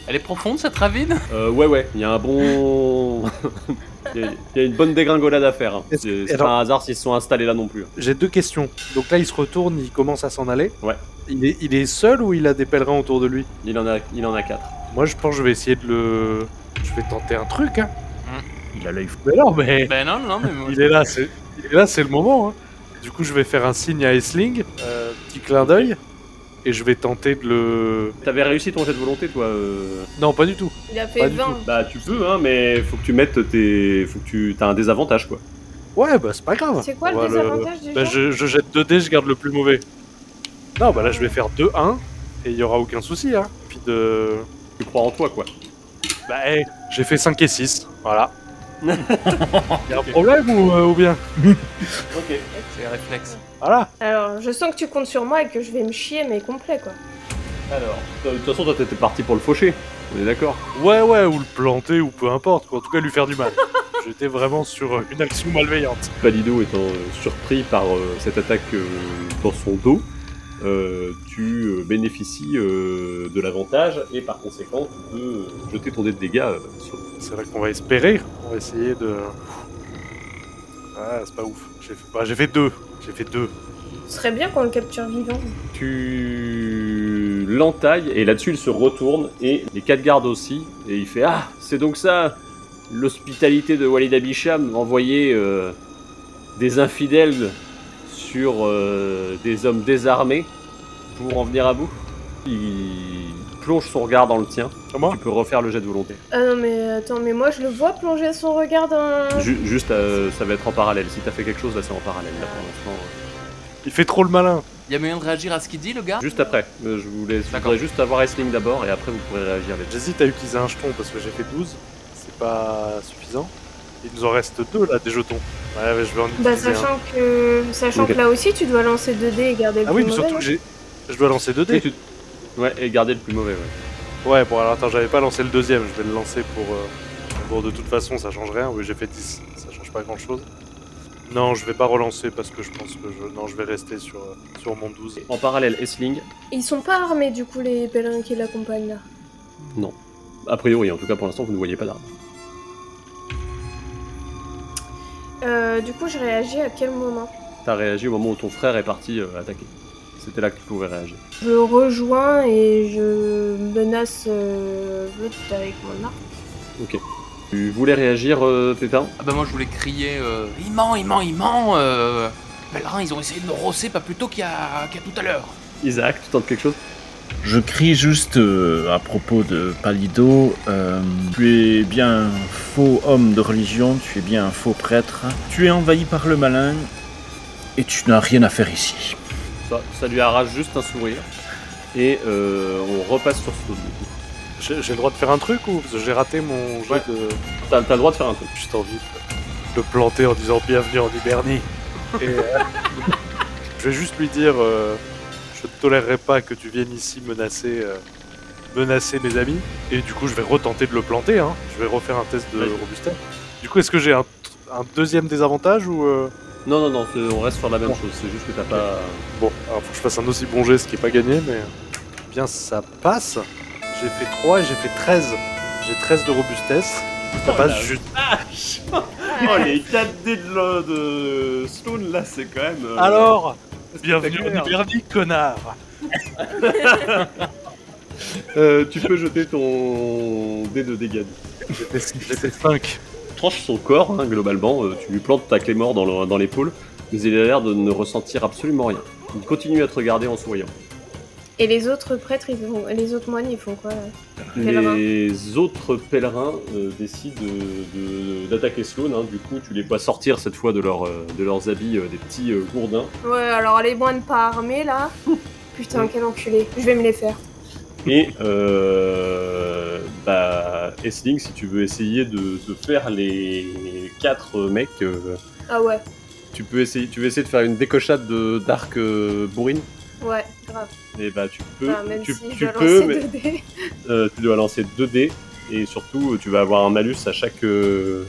Elle est profonde cette ravine? Euh, ouais, ouais, il y a un bon. *laughs* Il y, a- il y a une bonne dégringolade à faire. hein. C'est pas un hasard s'ils se sont installés là non plus. J'ai deux questions. Donc là, il se retourne, il commence à s'en aller. Ouais. Il est, il est seul ou il a des pèlerins autour de lui? Il en a, il en a quatre. Moi, je pense que je vais essayer de le. Je vais tenter un truc, hein. Il a l'œil fou. Mais non, mais. Ben non, non, mais moi, *laughs* Il est là, c'est il est là, c'est le moment. Hein. Du coup, je vais faire un signe à Essling, euh, petit clin d'œil, et je vais tenter de le. T'avais réussi ton jet de volonté, toi euh Non, pas du tout. Il a fait du 20. tout. Bah, tu peux, hein, mais faut que tu mettes tes. Faut que tu. T'as un désavantage, quoi. Ouais, bah c'est pas grave. C'est quoi le va désavantage déjà Bah, je, je jette 2 dés, je garde le plus mauvais. Non, bah là, je vais faire 2-1, et il y aura aucun souci, hein. Puis de. Tu crois en toi, quoi. Bah, hey, j'ai fait 5 et 6, voilà. *laughs* Y'a un problème ou, euh, ou bien? *laughs* Ok. c'est réflexe. Voilà. Alors, je sens que tu comptes sur moi et que je vais me chier, mais complet quoi. Alors. De toute façon, toi, t'étais parti pour le faucher. On est d'accord? Ouais, ouais, ou le planter, ou peu importe, quoi. En tout cas, lui faire du mal. *laughs* J'étais vraiment sur euh, une action malveillante. Palido étant euh, surpris par euh, cette attaque euh, dans son dos, tu euh, bénéficies euh, de l'avantage et par conséquent tu peux euh, jeter ton dé de dégâts euh, sur C'est là qu'on va espérer. On va essayer de. Ah, c'est pas ouf. J'ai fait, bah, j'ai fait deux. J'ai fait deux. Ce serait bien qu'on le capture vivant. Tu l'entailles et là-dessus il se retourne et les quatre gardes aussi et il fait ah c'est donc ça l'hospitalité de Walid Abisham envoyer euh, des infidèles sur euh, des hommes désarmés pour en venir à bout. Il plonge son regard dans le tien. Comment Tu peux refaire le jet de volonté. Ah non mais attends, mais moi je le vois plonger son regard dans... Ju- juste euh, ça va être en parallèle. Si t'as fait quelque chose là c'est en parallèle là pour l'instant. Il fait trop le malin. Y a moyen de réagir à ce qu'il dit, le gars Juste après. Euh, je vous laisse. Je D'accord. voudrais juste avoir Essling d'abord et après vous pourrez réagir les J'hésite à utiliser un jeton parce que j'ai fait 12. C'est pas suffisant. Il nous en reste deux là, des jetons. Ouais, ouais, je vais en Bah utiliser un. sachant que... Sachant que là aussi tu dois lancer 2 dés et garder le Ah oui, plus mais mauvais, surtout non que j'ai. Je dois lancer deux Et dés. tu- Ouais, et garder le plus mauvais, ouais. Ouais, bon, alors attends, j'avais pas lancé le deuxième, je vais le lancer pour. euh, Bon, de toute façon, ça change rien. Oui, j'ai fait 10, ça change pas grand chose. Non, je vais pas relancer parce que je pense que je. Non, je vais rester sur, euh, sur mon 12. En parallèle, Essling, Ils sont pas armés du coup les pèlerins qui l'accompagnent là? a priori, en tout cas pour l'instant, vous ne voyez pas d'armes. Euh, du coup, je réagis à quel moment T'as réagi au moment où ton frère est parti euh, attaquer. C'était là que tu pouvais réagir. Je le rejoins et je menace euh, avec mon arc. Ok. Tu voulais réagir, euh, Pépin? Ah bah moi je voulais crier euh, Il ment, il ment, il ment euh, Les pèlerins ils ont essayé de me rosser pas plus tôt qu'il y, a qu'il y a tout à l'heure. Isaac, tu tentes quelque chose? Je crie juste euh, à propos de Palido. euh, tu es bien un faux homme de religion, tu es bien un faux prêtre. Tu es envahi par le malin et tu n'as rien à faire ici. ça, ça lui arrache juste un sourire. Et euh, on repasse sur ce. J'ai j'ai le droit de faire un truc ou parce que j'ai raté mon jet Ouais. de. T'as t'as le droit de faire un truc. Juste envie de le planter en disant bienvenue en Hibernie. Et, euh, *laughs* je vais juste lui dire euh, je ne tolérerai pas que tu viennes ici menacer, euh, menacer mes amis. Et du coup, je vais retenter de le planter. Hein. Je vais refaire un test de robustesse. Du coup, est-ce que j'ai un, un deuxième désavantage ou. euh, Non, non, non, on reste sur la même chose. C'est juste que t'as pas. Bon, alors faut que je fasse un aussi bon geste, ce qui est pas gagné, mais. Bien, ça passe. J'ai fait 3 et j'ai fait 13. J'ai 13 de robustesse. Ça Oh passe juste. *laughs* Oh, les 4 dés de, de Sloan là, c'est quand même. euh, Alors Bienvenue. Hibernie, connard *laughs* Euh, tu peux jeter ton dé de dégâts. J'ai fait 5. tranche son corps, hein, globalement. euh, tu lui plantes ta clé mort dans l'épaule, mais il a l'air de ne ressentir absolument rien. Il continue à te regarder en souriant. Et les autres prêtres, ils font... les autres moines, ils font quoi là Pèlerins? Les autres pèlerins euh, décident de- de- d'attaquer Sloan. hein. Du coup, tu les vois sortir cette fois de, leur, euh, de leurs habits, euh, des petits euh, gourdins. Ouais, alors les moines pas armés là. *laughs* Putain, quel enculé. Je vais me les faire. Et euh, bah, Essling, si tu veux essayer de, faire les quatre mecs, euh, Ah ouais, tu peux essayer, tu veux essayer de faire une décochade de d'arc euh, bourrine? Ouais, grave. Et bah tu peux, Enfin, même tu, si tu peux, mais 2 dés. *laughs* euh, tu dois lancer 2 dés et surtout tu vas avoir un malus à chaque. euh,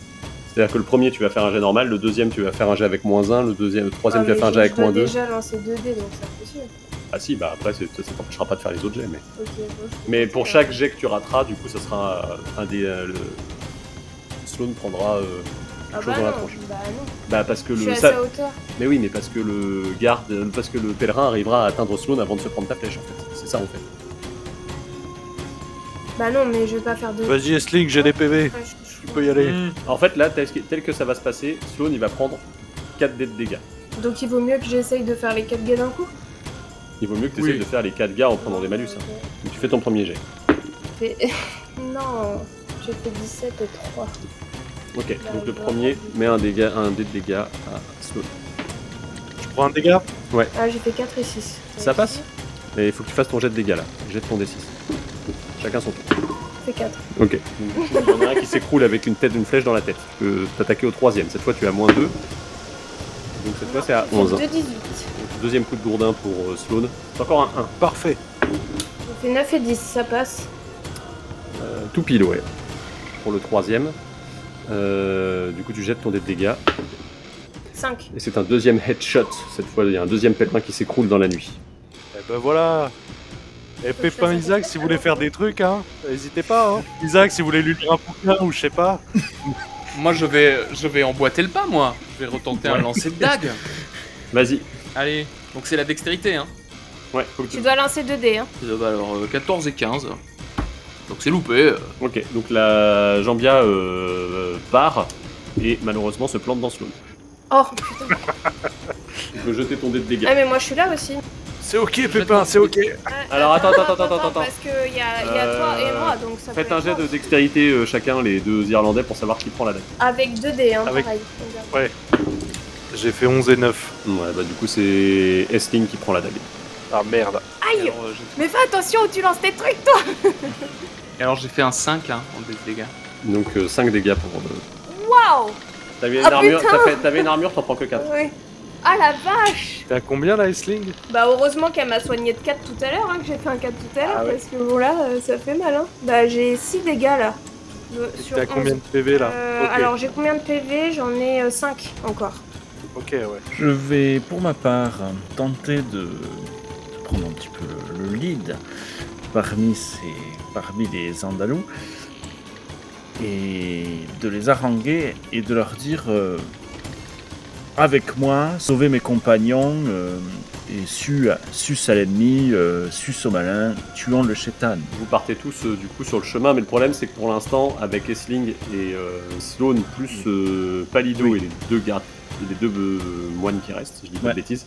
C'est-à-dire que le premier tu vas faire un jet normal, le deuxième tu vas faire un jet avec moins 1, le deuxième, le troisième Ah, tu vas faire un je- jet avec moins 2. déjà lancé 2 dés donc c'est impossible. Ah si, bah après c'est- ça t'empêchera pas de faire les autres jets. Mais, bon, mais pour chaque jet que tu rateras, du coup ça sera un des. euh, le... Sloan prendra euh, Ah chose bah dans la non, tronche. bah non. Bah parce que Je suis le. à ça- sa hauteur. Mais oui, mais parce que le garde, parce que le pèlerin arrivera à atteindre Sloan avant de se prendre ta flèche en fait. C'est ça en fait. Bah non, mais je vais pas faire de. Vas-y, Sling, j'ai des PV. Ouais, je- Tu peux y aller. En fait, là, tel, tel que ça va se passer, Sloan il va prendre 4 dés de dégâts. Donc il vaut mieux que j'essaye de faire les 4 gars d'un coup? Il vaut mieux que tu Oui. essayes de faire les 4 gars en prenant des malus. hein. Donc, tu fais ton premier jet. *laughs* Non, j'ai fait 17 et 3. Ok, donc le premier met un, dégât, un dé de dégâts à Sloan. Je prends un dégât Ah, j'ai fait 4 et 6. Ça passe Mais il faut que tu fasses ton jet de dégâts là. Jette ton D6. Chacun son tour. J'ai fait 4. Ok. Il y en a un qui s'écroule avec une tête d'une flèche dans la tête. Tu peux t'attaquer au troisième. Cette fois, tu as moins 2. Donc cette fois, c'est à 11. 2 18. Donc, deuxième coup de gourdin pour euh, Sloan. C'est encore un 1. Parfait. J'ai fait 9 et 10, ça passe. Euh, tout pile, ouais. Pour le troisième. Euh, du coup, tu jettes ton dé de dégâts. 5. Et c'est un deuxième headshot. Cette fois, il y a un deuxième pèlerin qui s'écroule dans la nuit. Eh ben voilà. Et je Pépin Isaac, si vous voulez faire des trucs, hein, n'hésitez pas. Hein. *laughs* Isaac, si vous voulez lui lire un bouquin ou je sais pas. *laughs* Moi je vais, je vais emboîter le pas moi. Je vais retenter un lancer de dague. *laughs* Vas-y. Allez, donc c'est la dextérité hein. Ouais, faut que tu... Tu dois lancer 2 dés, hein. Euh, bah alors euh, 14 et 15. Donc c'est loupé. euh. Ok, donc la Jambia euh, part et malheureusement se plante dans Sloan. Oh putain. *laughs* Tu peux jeter ton dé de dégâts. Ah, mais moi je suis là aussi. C'est ok, Pépin, c'est ok. Alors, attends, attends, attends, attends, attends. Parce qu'il y a, y a toi et Euh, moi, donc ça Faites peut un être jet de dextérité euh, chacun, les deux Irlandais, pour savoir qui prend la dague. Avec 2 dés, hein, Avec- pareil. J'ai fait 11 et 9. Ouais, bah du coup c'est Estling qui prend la dague. Ah merde. Aïe Alors, euh, j'ai- Mais fais attention où tu lances tes trucs, toi *laughs* et alors j'ai fait un 5 hein, en dé- dégâts. Donc 5 dégâts pour... euh, Waouh T'avais une, Ah, armure, putain t'as fait- t'avais une armure, t'en prends que 4. Ouais. Ah la vache T'es à combien là, Aisling Bah heureusement qu'elle m'a soigné de 4 tout à l'heure, hein, que j'ai fait un 4 tout à l'heure, Ah ouais. parce que bon là, euh, ça fait mal. Hein. Bah j'ai 6 dégâts là. Euh, sur T'es à 11. combien de PV là? Euh, Ok, Alors j'ai combien de PV J'en ai 5 encore. ok, ouais. Je vais, pour ma part, tenter de, de prendre un petit peu le, le lead parmi, ces, parmi les Andalous et de les haranguer et de leur dire euh, avec moi, sauver mes compagnons euh, et su, sus à l'ennemi, euh, sus au malin, tuons le chétan. Vous partez tous euh, du coup sur le chemin, mais le problème c'est que pour l'instant, avec Essling et Sloane, plus Palido et les deux gardes, les deux moines qui restent, si je dis pas Ouais. de bêtises,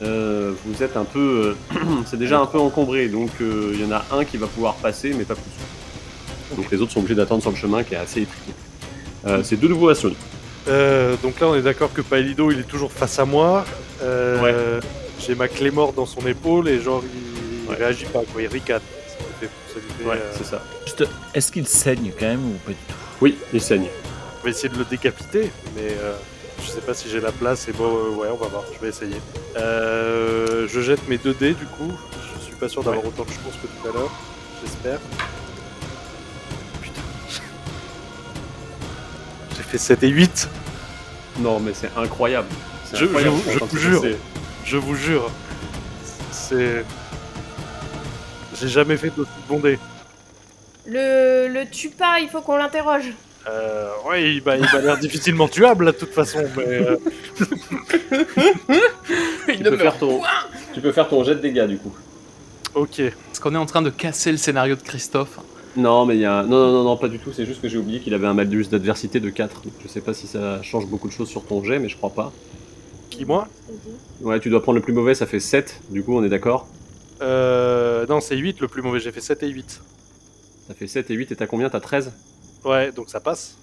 vous êtes un peu. euh, *clears throat* c'est déjà un peu encombré, donc euh, il y en a un qui va pouvoir passer, mais pas plus. Donc les autres sont obligés d'attendre sur le chemin qui est assez étriqué. Euh, c'est de nouveau à. Euh, donc là, on est d'accord que Paelido, il est toujours face à moi. Euh, J'ai ma clé morte dans son épaule et genre, il Ouais. réagit pas, quoi. Il ricane. Ouais, euh, c'est ça. Juste, est-ce qu'il saigne quand même ou pas du tout? Oui, il saigne. On va essayer de le décapiter, mais euh, je sais pas si j'ai la place. Et bon, euh, ouais, on va voir. Je vais essayer. Euh, je jette mes 2 dés du coup. Je suis pas sûr d'avoir autant de chance que tout à l'heure. J'espère. Putain. J'ai fait 7 et 8. Non, mais c'est incroyable. Je- incroyable vous jure. Je vous jure. C'est. J'ai jamais fait d'aussi bon dé. Le, le tue pas, il faut qu'on l'interroge. Euh, ouais, il m'a il m'a l'air difficilement tuable, là, de toute façon, mais. euh, *laughs* Tu peux, faire ton... tu peux faire ton jet de dégâts du coup. ok. Est-ce qu'on est en train de casser le scénario de Christophe Non, mais il y a. Non, non, non, non, pas du tout. C'est juste que j'ai oublié qu'il avait un malus d'adversité de 4. Donc, je sais pas si ça change beaucoup de choses sur ton jet, mais je crois pas. Qui, moi? Ouais, tu dois prendre le plus mauvais, ça fait 7. Du coup, on est d'accord? Euh. Non, c'est 8 le plus mauvais, j'ai fait 7 et 8. Ça fait 7 et 8, et t'as combien? T'as 13 Ouais, donc ça passe.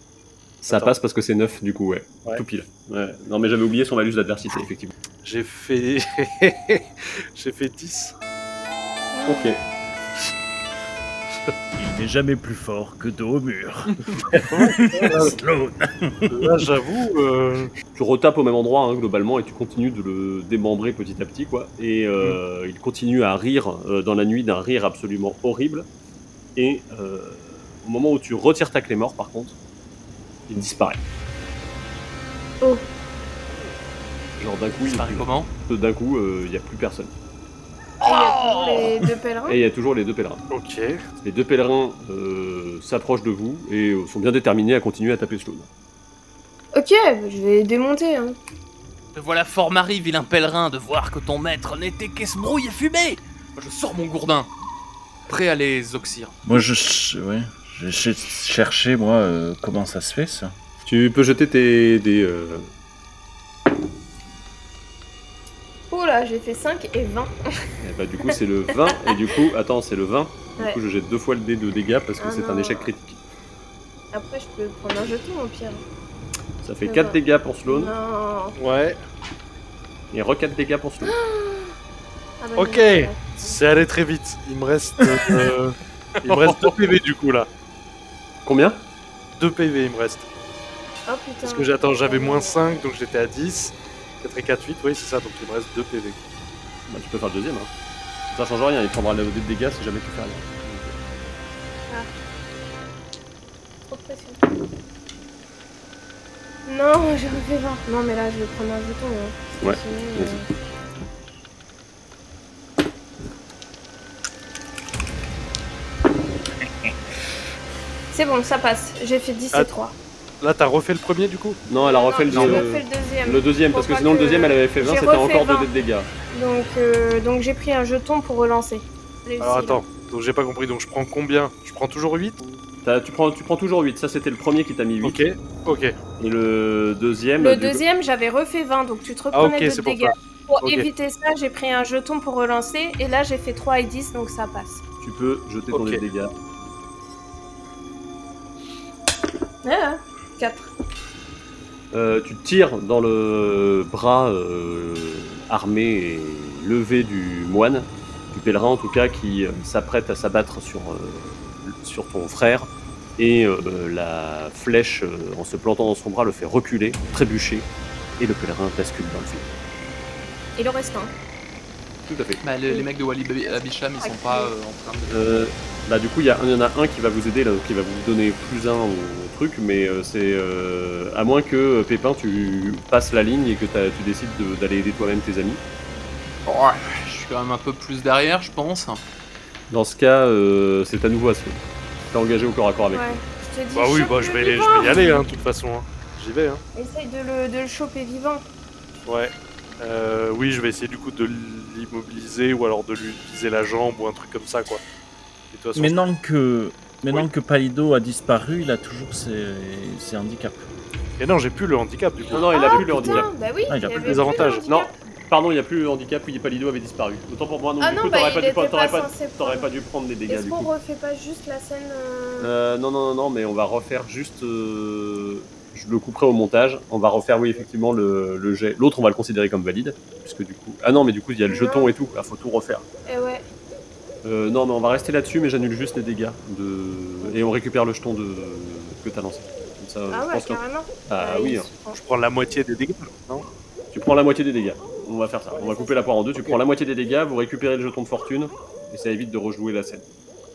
Ça Attends. passe parce que c'est 9, du coup, ouais. Ouais. Tout pile. Ouais. Non, mais j'avais oublié son malus d'adversité, effectivement. J'ai fait. *laughs* j'ai fait 10. Ok. Il n'est jamais plus fort que dos au mur. Sloan. Là, j'avoue. euh, Tu retapes au même endroit, hein, globalement, et tu continues de le démembrer petit à petit, quoi. Et euh, il continue à rire euh, dans la nuit d'un rire absolument horrible. Et euh, au moment où tu retires ta clé mort, par contre, il disparaît. Oh. Genre d'un coup, il Ça paraît comment d'un coup, euh, il n'y a plus personne. Et il y a toujours les deux pèlerins. Et il y a toujours les deux pèlerins. Ok. Les deux pèlerins euh, s'approchent de vous et euh, sont bien déterminés à continuer à taper Sloan. Ok, je vais démonter. Hein. Te voilà fort mari, vilain pèlerin, de voir que ton maître n'était qu'esbrouille et fumée Moi, Je sors mon gourdin, prêt à les oxyre. Moi, je, ouais, je ch- cherchais, moi, euh, comment ça se fait, ça Tu peux jeter tes des. euh, Oh là, j'ai fait 5 et 20. eh bah, du coup, c'est le 20 et du coup, attends, c'est le 20. Du Ouais. coup, je jette deux fois le dé de dégâts parce que Ah c'est un échec critique. Après, je peux prendre un jeton au pire. Ça fait Le 4 vingt. dégâts pour Sloan Non. Ouais. et re 4 dégâts pour Sloan. *gasps* Ah bah, Ok. C'est allé très vite. Il me reste. euh, *laughs* il me reste 2 PV du coup là. Combien 2 PV il me reste. Oh putain. Parce que j'attends, j'avais moins 5 donc j'étais à 10. 4 et 4, 8, oui c'est ça, donc il me reste 2 PV. Bah, tu peux faire le deuxième. Hein. Ça change rien, il prendra le dé de dégâts si jamais tu fais rien. Trop de pression. Non, j'ai refait 20. Non, mais là, je vais prendre un jeton. Hein. Ouais, C'est bon, ça passe. J'ai fait 10 et Ah, 3. Là t'as refait le premier du coup Non, elle a refait le, J'ai le- refait le deuxième. le deuxième parce que sinon pas le deuxième elle avait fait 20, J'ai c'était encore 2 20. dés de dégâts. Donc, euh, donc j'ai pris un jeton pour relancer. Réussi, Alors là. attends, donc j'ai pas compris, donc je prends combien? Je prends toujours 8 T'as- Tu prends, tu prends toujours 8, ça c'était le premier qui t'a mis 8. Ok, ok. Et le deuxième. Le deuxième, j'avais refait 20, donc tu te Ah reconnais ok, de c'est pour dégâts. ça. Pour Ok. éviter ça, j'ai pris un jeton pour relancer, et là j'ai fait 3 et 10, donc ça passe. Tu peux jeter ton Ok. dé de dégâts. Ah, 4. Euh, tu tires dans le bras euh, armé et levé du moine, du pèlerin en tout cas, qui euh, s'apprête à s'abattre sur, euh, sur ton frère. Et euh, la flèche, euh, en se plantant dans son bras, le fait reculer, trébucher, et le pèlerin bascule dans le vide. Et le restant Tout à fait. Bah, les, les mecs de Wally Abisham, ils sont pas euh, en train de. Euh, bah du coup, il y, a- il y en a un qui va vous aider, là, qui va vous donner plus un au truc, mais euh, c'est euh, à moins que Pépin, tu passes la ligne et que t'as- tu décides de- d'aller aider toi-même tes amis. Ouais, je suis quand même un peu plus derrière, je pense. Dans ce cas, euh, c'est à nouveau Aslo. T'es engagé au corps à corps avec Ouais. lui. Je te dis, Bah oui, bah je vais, je vais y aller, hein, de toute façon. hein. J'y vais, hein. Essaye de le, de le choper vivant. Ouais. Euh, oui, je vais essayer du coup de l'immobiliser ou alors de lui utiliser la jambe ou un truc comme ça, quoi. De toute façon, Maintenant que, maintenant Oui. que Palido a disparu, il a toujours ses, ses handicaps. Et non, j'ai plus le handicap du coup. Non, non, il a Ah, plus le handicap. Bah oui, Ah, il a plus les avantages. le Non, pardon, il n'y a plus le handicap, oui, Palido avait disparu. Autant pour moi, donc Ah du non, coup, bah, t'aurais il pas, dû- était t'aurais pas t'aurais dû prendre des dégâts Est-ce du qu'on coup. refait pas juste la scène euh, Euh, non, non, non, non, mais on va refaire juste. euh, je le couperai au montage. On va refaire, oui, effectivement, le, le jet. L'autre, on va le considérer comme valide. Puisque du coup. Ah non, mais du coup, il y a le jeton et tout. Il faut tout refaire. Eh ouais. Euh, non, mais on va rester là-dessus, mais j'annule juste les dégâts. De... Et on récupère le jeton de... que t'as lancé. Comme ça, Ah je ouais, pense que- carrément. Ah Bah, oui, il hein. Je prends la moitié des dégâts, non? Tu prends la moitié des dégâts. On va faire ça. On va couper la poire en deux. Tu prends la moitié des dégâts, vous récupérez le jeton de fortune, et ça évite de rejouer la scène.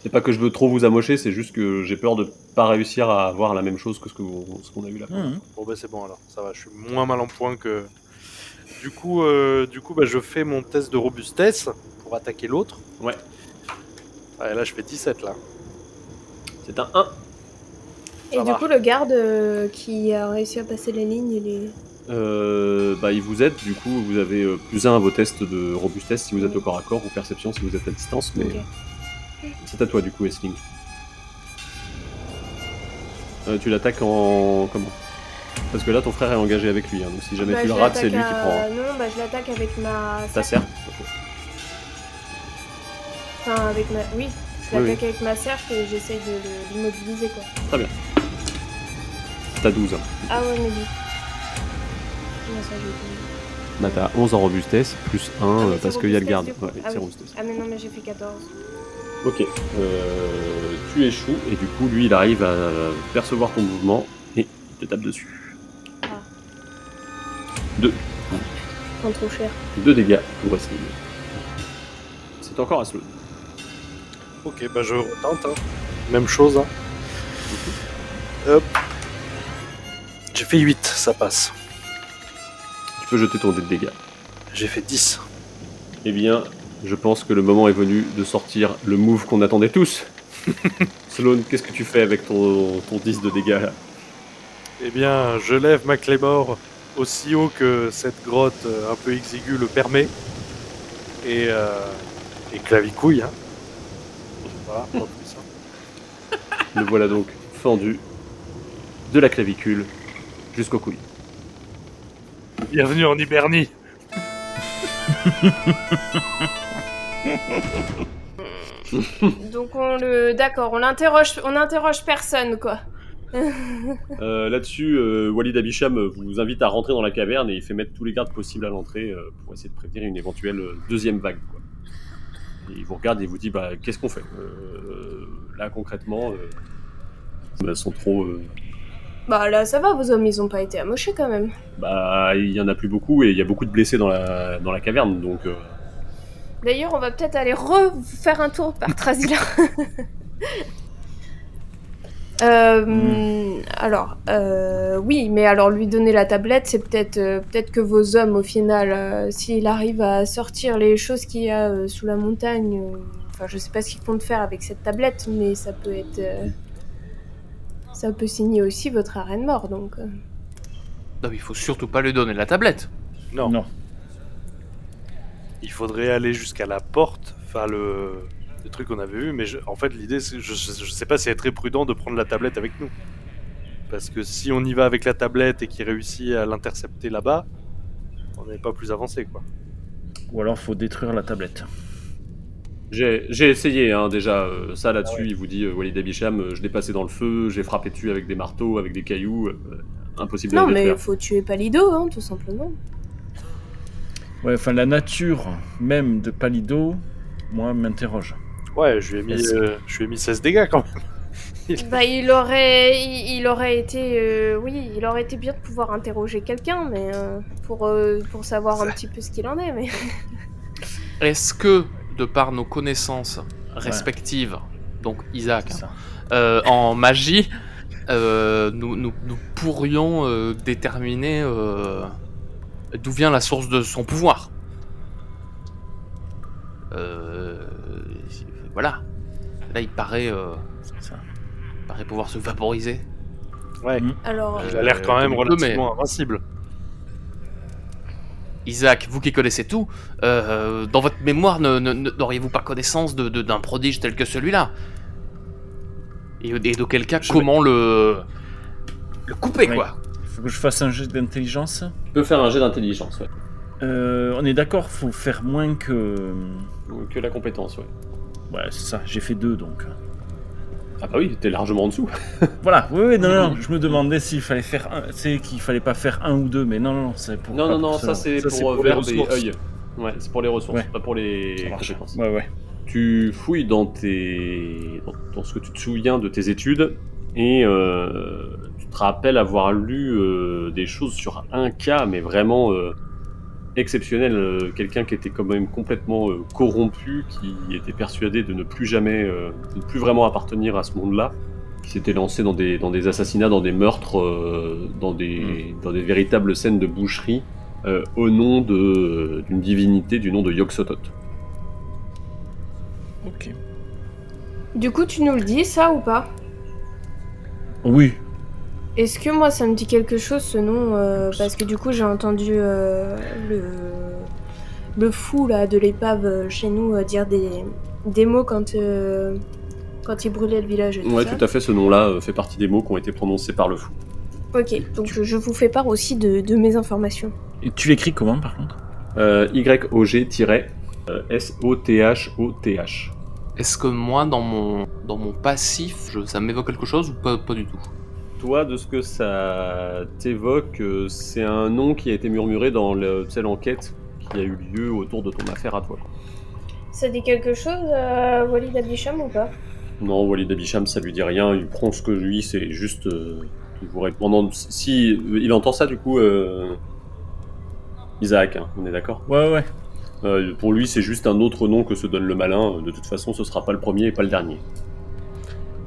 C'est pas que je veux trop vous amocher, c'est juste que j'ai peur de pas réussir à avoir la même chose que ce que vous- ce qu'on a eu là. Mhm. Bon bah c'est bon alors, ça va, je suis moins mal en point que... Du coup, euh, du coup bah, je fais mon test de robustesse pour attaquer l'autre. Ouais. Ouais, là je fais 17 là. C'est un 1. Et Ça du va. coup, le garde euh, qui a réussi à passer la ligne, il est. Euh, bah, il vous aide, du coup, vous avez euh, plus 1 à vos tests de robustesse si vous êtes au corps à corps ou perception si vous êtes à distance, mais Ok. C'est à toi du coup, Essling. Euh, tu l'attaques en. Comment? Parce que là, ton frère est engagé avec lui, hein, donc si jamais Bah, tu je le rates, c'est lui qui prend. hein. Non, bah je l'attaque avec ma. Ta serre Enfin, avec ma. Oui, je Oui, l'attaque avec ma serre et j'essaye de l'immobiliser quoi. T'as 12. hein. Ah ouais, mais lui. Comment ça, dit Bah, t'as 11 en robustesse, plus 1 Ah, euh, parce qu'il y a le robustesse, garde. Ouais, Ah oui. robustesse. Ah, mais non, mais j'ai fait 14. Ok, euh, tu échoues et du coup lui il arrive à percevoir ton mouvement et il te tape dessus. Ah. Deux, Prends trop cher. deux dégâts pour Wesley. C'est encore à slow. Ok, bah je retente. hein. Même chose. hein. Hop. J'ai fait 8, ça passe. Tu peux jeter ton dé de dégâts. J'ai fait 10. Eh bien, je pense que le moment est venu de sortir le move qu'on attendait tous. *laughs* Sloan, qu'est-ce que tu fais avec ton, ton 10 de dégâts là? Eh bien, je lève ma claymore aussi haut que cette grotte euh, un peu exiguë le permet. Et, euh, et clavicouille. Hein. Voilà, pas plus. hein. *laughs* Le voilà donc fendu de la clavicule jusqu'au couilles. Bienvenue en Hibernie. *laughs* *laughs* Donc on le. D'accord, on l'interroge. On interroge personne quoi. *laughs* Euh, Là-dessus, euh, Walid Abisham vous invite à rentrer dans la caverne et il fait mettre tous les gardes possibles à l'entrée euh, pour essayer de prévenir une éventuelle deuxième vague. Quoi. Et il vous regarde et vous dit bah, qu'est-ce qu'on fait? Là concrètement, euh, bah, sont trop. Bah là, ça va, vos hommes, ils ont pas été amochés quand même. bah, il y en a plus beaucoup et il y a beaucoup de blessés dans la, dans la caverne donc. D'ailleurs, on va peut-être aller refaire un tour par Trasila. *laughs* Euh, Alors, euh, oui, mais alors lui donner la tablette, c'est peut-être euh, peut-être que vos hommes, au final, euh, s'il arrive à sortir les choses qu'il y a euh, sous la montagne, euh, enfin, je sais pas ce qu'ils comptent faire avec cette tablette, mais ça peut être, euh, ça peut signer aussi votre arène mort, donc. Non, mais il faut surtout pas lui donner la tablette. Non, Non. Il faudrait aller jusqu'à la porte, enfin le, le truc qu'on avait vu, mais je- en fait l'idée, c'est, je, je, sais pas si c'est très prudent de prendre la tablette avec nous. Parce que si on y va avec la tablette et qu'il réussit à l'intercepter là-bas, on n'est pas plus avancé quoi. Ou alors faut détruire la tablette. J'ai j'ai essayé hein, déjà euh, ça là-dessus. Il vous dit euh, Walid Abisham, euh, je l'ai passé dans le feu, j'ai frappé dessus avec des marteaux, avec des cailloux. euh, impossible Non, de le mais faut tuer Palido, hein, tout simplement. Ouais, enfin la nature même de Palido, moi m'interroge. Ouais, je lui ai mis, euh, je lui ai mis 16 dégâts quand même. *laughs* Bah, il aurait, il, il aurait été, euh, oui, il aurait été bien de pouvoir interroger quelqu'un, mais euh, pour euh, pour savoir un petit peu ce qu'il en est, mais. *laughs* Est-ce que, de par nos connaissances respectives, donc Isaac, hein, euh, en magie, euh, nous, nous- nous pourrions euh, déterminer euh, d'où vient la source de son pouvoir. Euh, voilà. Là, il paraît, euh, C'est ça. il paraît pouvoir se vaporiser. Ouais, Alors, il a l'air quand Euh, même relativement invincible. Isaac, vous qui connaissez tout, euh, dans votre mémoire, ne- ne- ne- n'auriez-vous pas connaissance de- de- d'un prodige tel que celui-là? Et, et d'auquel cas, Je comment le, le couper, Oui. quoi? Faut que je fasse un jet d'intelligence. Tu peux faire un jet d'intelligence, ouais. Euh, on est d'accord, faut faire moins que. Que la compétence, ouais. Ouais, c'est ça. J'ai fait deux donc. Ah bah oui, t'es largement en dessous. *laughs* Voilà. Oui, oui, non, non. *laughs* Je me demandais s'il fallait faire un. C'est qu'il fallait pas faire un ou deux, mais non, non, non, c'est pour. Non, non, pour non, ça c'est pour, euh, les verbe et œil. Ouais, c'est pour les ressources, Ouais. pas pour les compétences. Ouais, ouais. Tu fouilles dans tes dans, dans ce que tu te souviens de tes études et euh, te rappelles avoir lu euh, des choses sur un cas, mais vraiment euh, exceptionnel. euh, Quelqu'un qui était quand même complètement euh, corrompu, qui était persuadé de ne plus jamais, euh, de ne plus vraiment appartenir à ce monde-là, qui s'était lancé dans des dans des assassinats, dans des meurtres, euh, dans des dans des véritables scènes de boucherie. euh, au nom de- d'une divinité du nom de Yog-Sothoth. Ok. du coup, tu nous le dis ça ou pas? Oui. Est-ce que moi ça me dit quelque chose ce nom euh, Parce que du coup j'ai entendu euh, le, le fou là de l'épave euh, chez nous euh, dire des, des mots quand, euh, quand il brûlait le village et tout Ouais, ça. tout à fait, ce nom-là euh, fait partie des mots qui ont été prononcés par le fou. Ok, donc je, je vous fais part aussi de, de mes informations. Et tu l'écris comment par contre? Euh, Y-O-G-S-O-T-H-O-T-H. Est-ce que moi, dans mon, dans mon passif, je- ça m'évoque quelque chose ou pas, pas du tout? Toi, de ce que ça t'évoque, euh, c'est un nom qui a été murmuré dans le- tu sais, l'enquête qui a eu lieu autour de ton affaire à toi. Ça dit quelque chose, euh, Walid Abisham ou pas? Non, Walid Abisham, ça lui dit rien, il prend ce que lui, c'est juste... euh, il vous répond... si, euh, il entend ça du coup, euh, Isaac, hein, on est d'accord? Ouais, ouais. Euh, Pour lui, c'est juste un autre nom que se donne le malin, de toute façon, ce sera pas le premier et pas le dernier.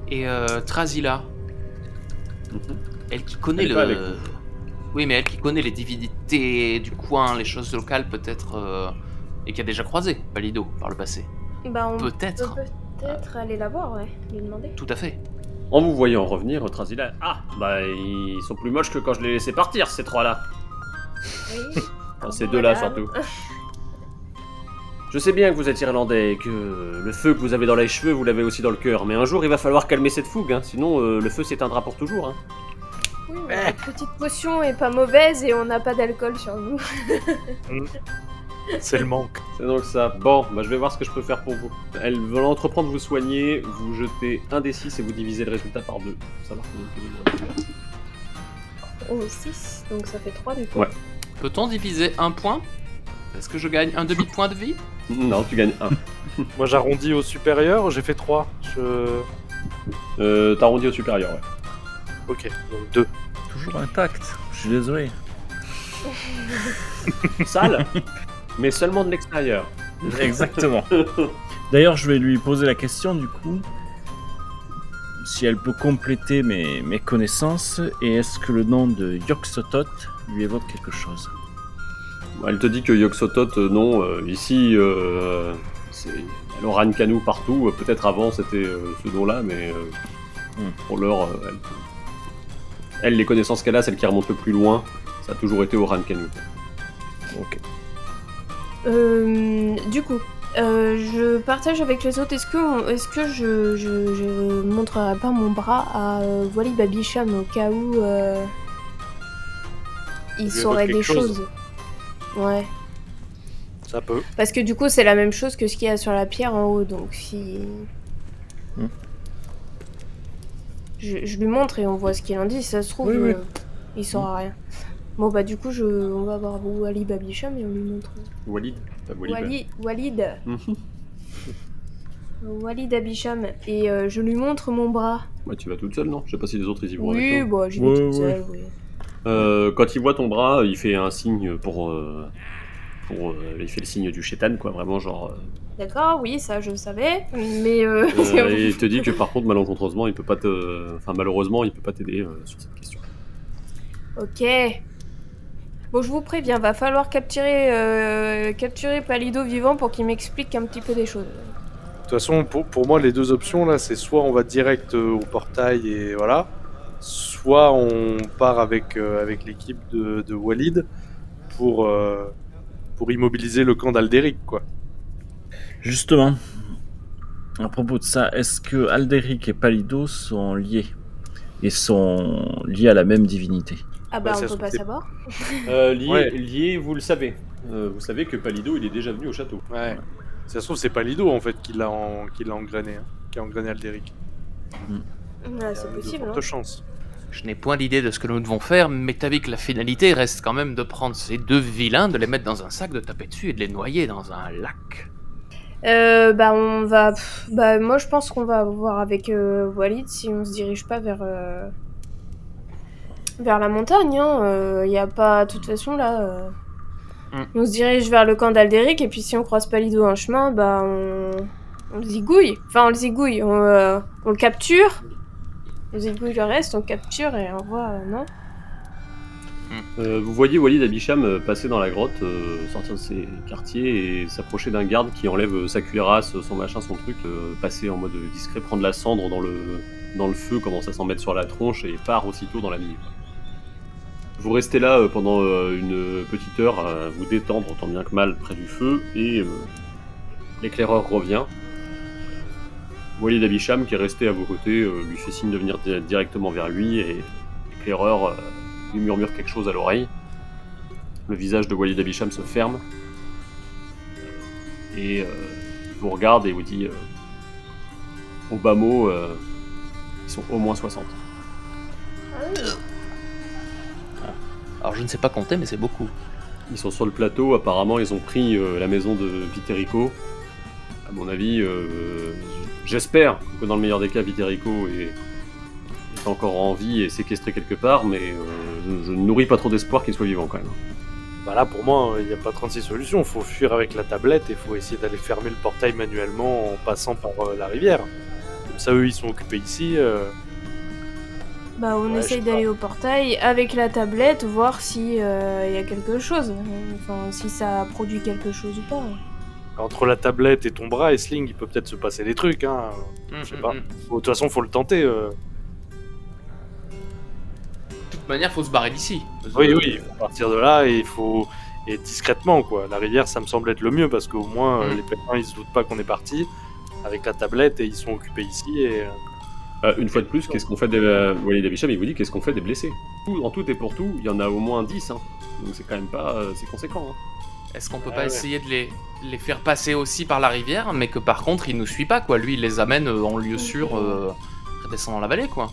Et euh, Trazila, elle qui connaît Elle le. Oui, mais elle qui connaît les divinités du coin, les choses locales peut-être, euh, et qui a déjà croisé Palido par le passé. Bah on Peut-être. peut peut-être aller la voir, ouais, lui demander. Tout à fait. En vous voyant revenir, Trazila... Ah, bah ils sont plus moches que quand je les laissais partir, ces trois-là. Oui. Enfin, ces deux-là, surtout. *laughs* Je sais bien que vous êtes irlandais et que le feu que vous avez dans les cheveux, vous l'avez aussi dans le cœur. Mais un jour, il va falloir calmer cette fougue, hein, sinon euh, le feu s'éteindra pour toujours. Hein. Oui, mais la petite potion est pas mauvaise et on n'a pas d'alcool sur nous. *laughs* C'est le manque. C'est donc ça. Bon, bah, je vais voir ce que je peux faire pour vous. Elle veut entreprendre de vous soigner, vous jetez un des 6 et vous divisez le résultat par deux. Vous avez. Oh, 6, donc ça fait 3 du coup. Ouais. Peut-on diviser un point? Est-ce que je gagne un demi-point de vie Non, tu gagnes un. *laughs* Moi j'arrondis au supérieur, j'ai fait 3. Je... Euh, T'arrondis au supérieur, ouais. Ok, donc 2. Toujours intact. Je suis désolé. *laughs* Sale, mais seulement de l'extérieur. Exactement. *laughs* D'ailleurs, je vais lui poser la question du coup. Si elle peut compléter mes, mes connaissances, et est-ce que le nom de Yog-Sothoth lui évoque quelque chose? Elle te dit que Yog-Sothoth, euh, non. euh, ici, euh, c'est il y a l'Oran Kanu partout. Peut-être avant c'était euh, ce nom-là, mais euh, Hmm. pour l'heure, euh, elle, elle, les connaissances qu'elle a, celles qui remontent le plus loin, ça a toujours été Oran Kanu. Ok. Euh, du coup, euh, je partage avec les autres. Est-ce que, on- est-ce que je, je, je montrerai pas mon bras à euh, Walid Babisham au cas où euh, il saurait des chose. choses? Ouais. Ça peut. Parce que du coup, c'est la même chose que ce qu'il y a sur la pierre en haut. Donc si. Hmm. Je, je lui montre et on voit ce qu'il en dit. Si ça se trouve, Oui, oui. euh, il saura rien. Bon, bah, du coup, je, on va voir Walid Babisham et on lui montre. Walid Walid. Walid. *laughs* Walid. Walid Abicham, et euh, je lui montre mon bras. Ouais, tu vas toute seule, non? Je sais pas si les autres ils y vont Oui, avec toi. bon, j'y vais Ouais, toute ouais. seule, oui. Euh, quand il voit ton bras, il fait un signe pour. euh, pour euh, il fait le signe du chétan, quoi, vraiment, genre. euh, D'accord, oui, ça je savais, mais... Euh... euh, *laughs* et il te dit que par contre, malencontreusement, il peut pas te. Enfin, malheureusement, il peut pas t'aider euh, sur cette question. ok. Bon, je vous préviens, va falloir capturer, euh, capturer Palido vivant pour qu'il m'explique un petit peu des choses. De toute façon, pour, pour moi, les deux options là, c'est soit on va direct euh, au portail et voilà, soit on part avec, euh, avec l'équipe de, de Walid pour, euh, pour immobiliser le camp d'Alderic, quoi. Justement, à propos de ça, est-ce que Alderic et Palido sont liés et sont liés à la même divinité? Ah bah, Bah, on peut pas savoir. *laughs* Euh, lié, Ouais. lié, vous le savez. Euh, vous savez que Palido, il est déjà venu au château. Ouais. Si ça se trouve, c'est pas Lido en fait qui l'a en- qui l'a engrainé, hein, qui a engrainé Alderic. A c'est de possible, hein. chances. Je n'ai point d'idée de ce que nous devons faire, mais t'as vu que la finalité reste quand même de prendre ces deux vilains, de les mettre dans un sac, de taper dessus et de les noyer dans un lac. Euh, bah on va... pff, bah moi je pense qu'on va voir avec euh, Walid si on se dirige pas vers... euh, vers la montagne, hein. Il y a pas... De toute façon là... euh, Mm. On se dirige vers le camp d'Alderic et puis si on croise Palido en chemin, bah on... On le zigouille. Enfin on le zigouille, on, euh, on le capture. On zigouille le reste, on capture et on voit... euh, non Euh, vous voyez Walid Abicham euh, passer dans la grotte, sortir de ses quartiers et s'approcher d'un garde qui enlève sa cuirasse, son machin, son truc, passer en mode discret, prendre la cendre dans le, dans le feu, commence à s'en mettre sur la tronche et part aussitôt dans la nuit. Vous restez là pendant une petite heure à vous détendre tant bien que mal près du feu et l'éclaireur revient. Walid Abicham qui est resté à vos côtés euh, lui fait signe de venir di- directement vers lui et l'éclaireur euh, lui murmure quelque chose à l'oreille. Le visage de Walid Abicham se ferme. Et euh, il vous regarde et vous dit euh, au bas mot, euh, ils sont au moins 60. Alors je ne sais pas compter, mais c'est beaucoup. Ils sont sur le plateau, apparemment ils ont pris la maison de Viterico. À mon avis, j'espère que dans le meilleur des cas, Viterico est, est encore en vie et séquestré quelque part, mais euh, je, je ne nourris pas trop d'espoir qu'il soit vivant quand même. Bah là, pour moi, il n'y a pas 36 solutions. Il faut fuir avec la tablette et il faut essayer d'aller fermer le portail manuellement en passant par euh, la rivière. Comme ça, eux, ils sont occupés ici. euh, Bah, on Ouais, essaye d'aller au portail avec la tablette, voir si il y a quelque chose. Enfin, si ça produit quelque chose ou pas. Entre la tablette et ton bras, Esling, il peut peut-être se passer des trucs. Hein. Je sais pas. Faut- De toute façon, faut le tenter. euh. De toute manière, faut se barrer d'ici. Oui, oui, il faut partir de là et il faut. Et discrètement, quoi. La rivière, ça me semble être le mieux parce qu'au moins, euh, Mm. les pèlerins, ils se doutent pas qu'on est parti avec la tablette et ils sont occupés ici. Et... euh, Euh, une fois de plus, qu'est-ce qu'on fait des. euh, Walid Abicham, il vous dit qu'est-ce qu'on fait des blessés? En tout et pour tout, il y en a au moins 10, hein. donc c'est quand même pas. euh, c'est conséquent. Hein. Est-ce qu'on peut Ah pas ouais. essayer de les, les faire passer aussi par la rivière, mais que par contre il nous suit pas quoi Lui il les amène euh, en lieu sûr, euh, redescendant la vallée quoi.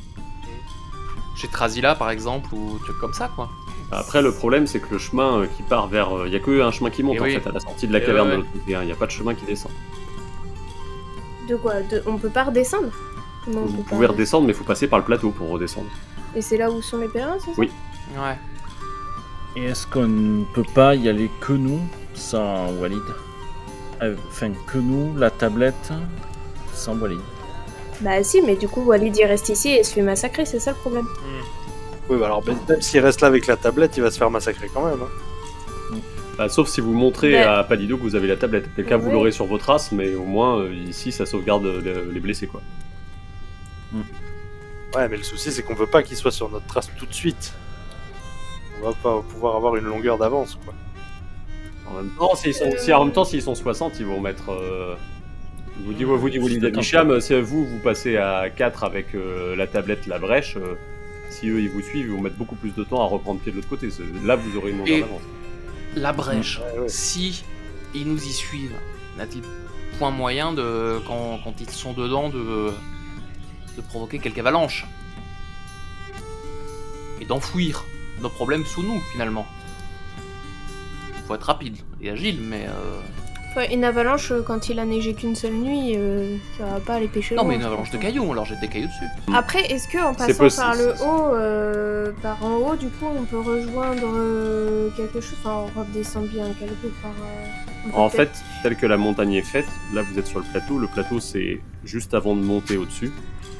Chez Trasila par exemple, ou trucs comme ça quoi. Après, le problème, c'est que le chemin euh, qui part vers. euh, Il y a que un chemin qui monte Et en oui. fait à la sortie de la Et caverne ouais, de l'autre côté, hein. il n'y a pas de chemin qui descend. De quoi? De... On peut pas redescendre? Comment on Vous pouvez pas redescendre, mais il faut passer par le plateau pour redescendre. Et c'est là où sont les pèlerins, c'est ça? Oui. Ouais. Et est-ce qu'on ne peut pas y aller que nous, sans Walid Euh, Enfin, que nous, la tablette, sans Walid. Bah si, mais du coup, Walid il reste ici et se fait massacrer, c'est ça le problème. Oui, bah alors, même s'il reste là avec la tablette, il va se faire massacrer quand même. hein. Bah, sauf si vous montrez Mais- à Palido que vous avez la tablette. Quelqu'un vous Ouais. l'aurez sur vos traces, mais au moins euh, ici ça sauvegarde les blessés quoi. Ouais, mais le souci, c'est qu'on veut pas qu'il soit sur notre trace tout de suite. On va pas pouvoir avoir une longueur d'avance, quoi. En même temps, s'ils sont, si en même temps s'ils sont 60, ils vont mettre. euh, Vous dites, vous dites Walid Abicham, si vous vous passez à 4 avec euh, la tablette, la brèche, euh, si eux ils vous suivent, ils vont mettre beaucoup plus de temps à reprendre pied de l'autre côté. C'est- Là vous aurez une longueur Et- d'avance. La brèche, Ouais, ouais. si ils nous y suivent, n'a-t-il point moyen de, quand, quand ils sont dedans, de, de provoquer quelque avalanche? Et d'enfouir nos problèmes sous nous finalement. Faut être rapide et agile, mais euh, Enfin, une avalanche, euh, quand il a neigé qu'une seule nuit, euh, ça va pas aller pêcher Non, loin, mais une avalanche de pense. cailloux, on leur jette des cailloux dessus. Après, est-ce que en passant par le haut, euh, par en haut, du coup, on peut rejoindre euh, quelque chose Enfin, on redescend bien quelque part. euh, En peut-être- fait, telle que la montagne est faite, là vous êtes sur le plateau, le plateau c'est juste avant de monter au-dessus.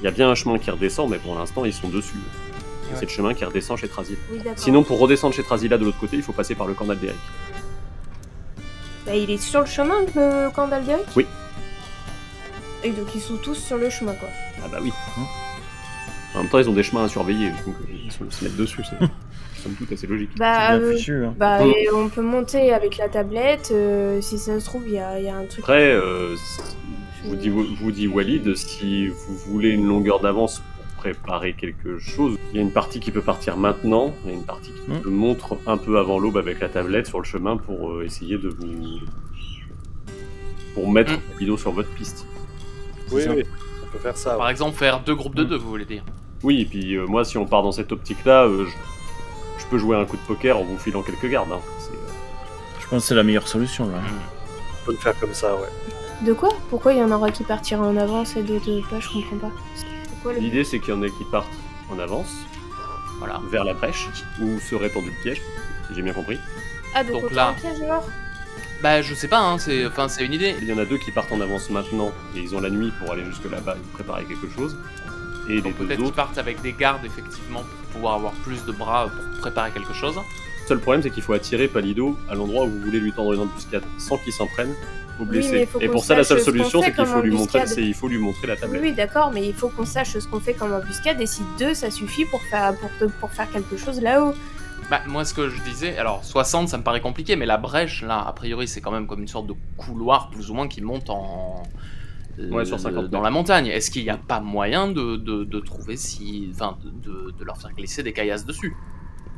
Il y a bien un chemin qui redescend, mais pour l'instant ils sont dessus. Ouais. C'est le chemin qui redescend chez. Oui, d'accord. Sinon, pour redescendre chez Trazila de l'autre côté, il faut passer par le camp d'Alderic. Bah, il est sur le chemin, le camp d'Alderic Oui. Et donc, ils sont tous sur le chemin, quoi. Ah bah oui. En même temps, ils ont des chemins à surveiller, donc ils se mettre dessus, c'est *laughs* somme toute assez logique. Bah, bien euh, fichu, hein. bah on peut monter avec la tablette. euh, si ça se trouve, il y a, il y a un truc. Après, euh, je vous dis, je vous dis Walid, si vous voulez une longueur d'avance préparer quelque chose, il y a une partie qui peut partir maintenant, il y a une partie qui peut montre un peu avant l'aube avec la tablette sur le chemin pour euh, essayer de vous... pour mettre Hmm. Lido sur votre piste. Oui, oui, on peut faire ça. Par ouais. exemple, faire deux groupes de Mm. deux, vous voulez dire Oui, et puis euh, moi, si on part dans cette optique-là, euh, je... je peux jouer un coup de poker en vous filant quelques gardes. hein. Je pense que c'est la meilleure solution là. On peut le faire comme ça, ouais. De quoi? Pourquoi il y en aura qui partiraient en avance et d'autres pas Je comprends pas. L'idée, c'est qu'il y en ait qui partent en avance, Voilà. vers la brèche, où serait tendu le piège, si j'ai bien compris. Ah, donc, là- un piège alors Bah, je sais pas, hein, c'est enfin, c'est une idée. Il y en a deux qui partent en avance maintenant, et ils ont la nuit pour aller jusque là-bas et préparer quelque chose. Et les Donc deux peut-être qu'ils partent avec des gardes, effectivement, pour pouvoir avoir plus de bras pour préparer quelque chose. Le seul problème, c'est qu'il faut attirer Palido à l'endroit où vous voulez lui tendre une embuscade, sans qu'il s'en prenne Oui, et pour ça, la seule solution, c'est qu'il faut lui montrer, c'est il faut lui montrer la tablette. oui, d'accord, mais il faut qu'on sache ce qu'on fait comme embuscade et si deux ça suffit pour faire, pour, te- pour faire quelque chose là-haut. Bah, moi, ce que je disais, alors 60, ça me paraît compliqué, mais la brèche, là, a priori, c'est quand même comme une sorte de couloir, plus ou moins, qui monte en. euh, Ouais, sur 50 dans la montagne. Est-ce qu'il n'y a pas moyen de, de, de trouver si. Enfin, de, de- de leur faire glisser des caillasses dessus?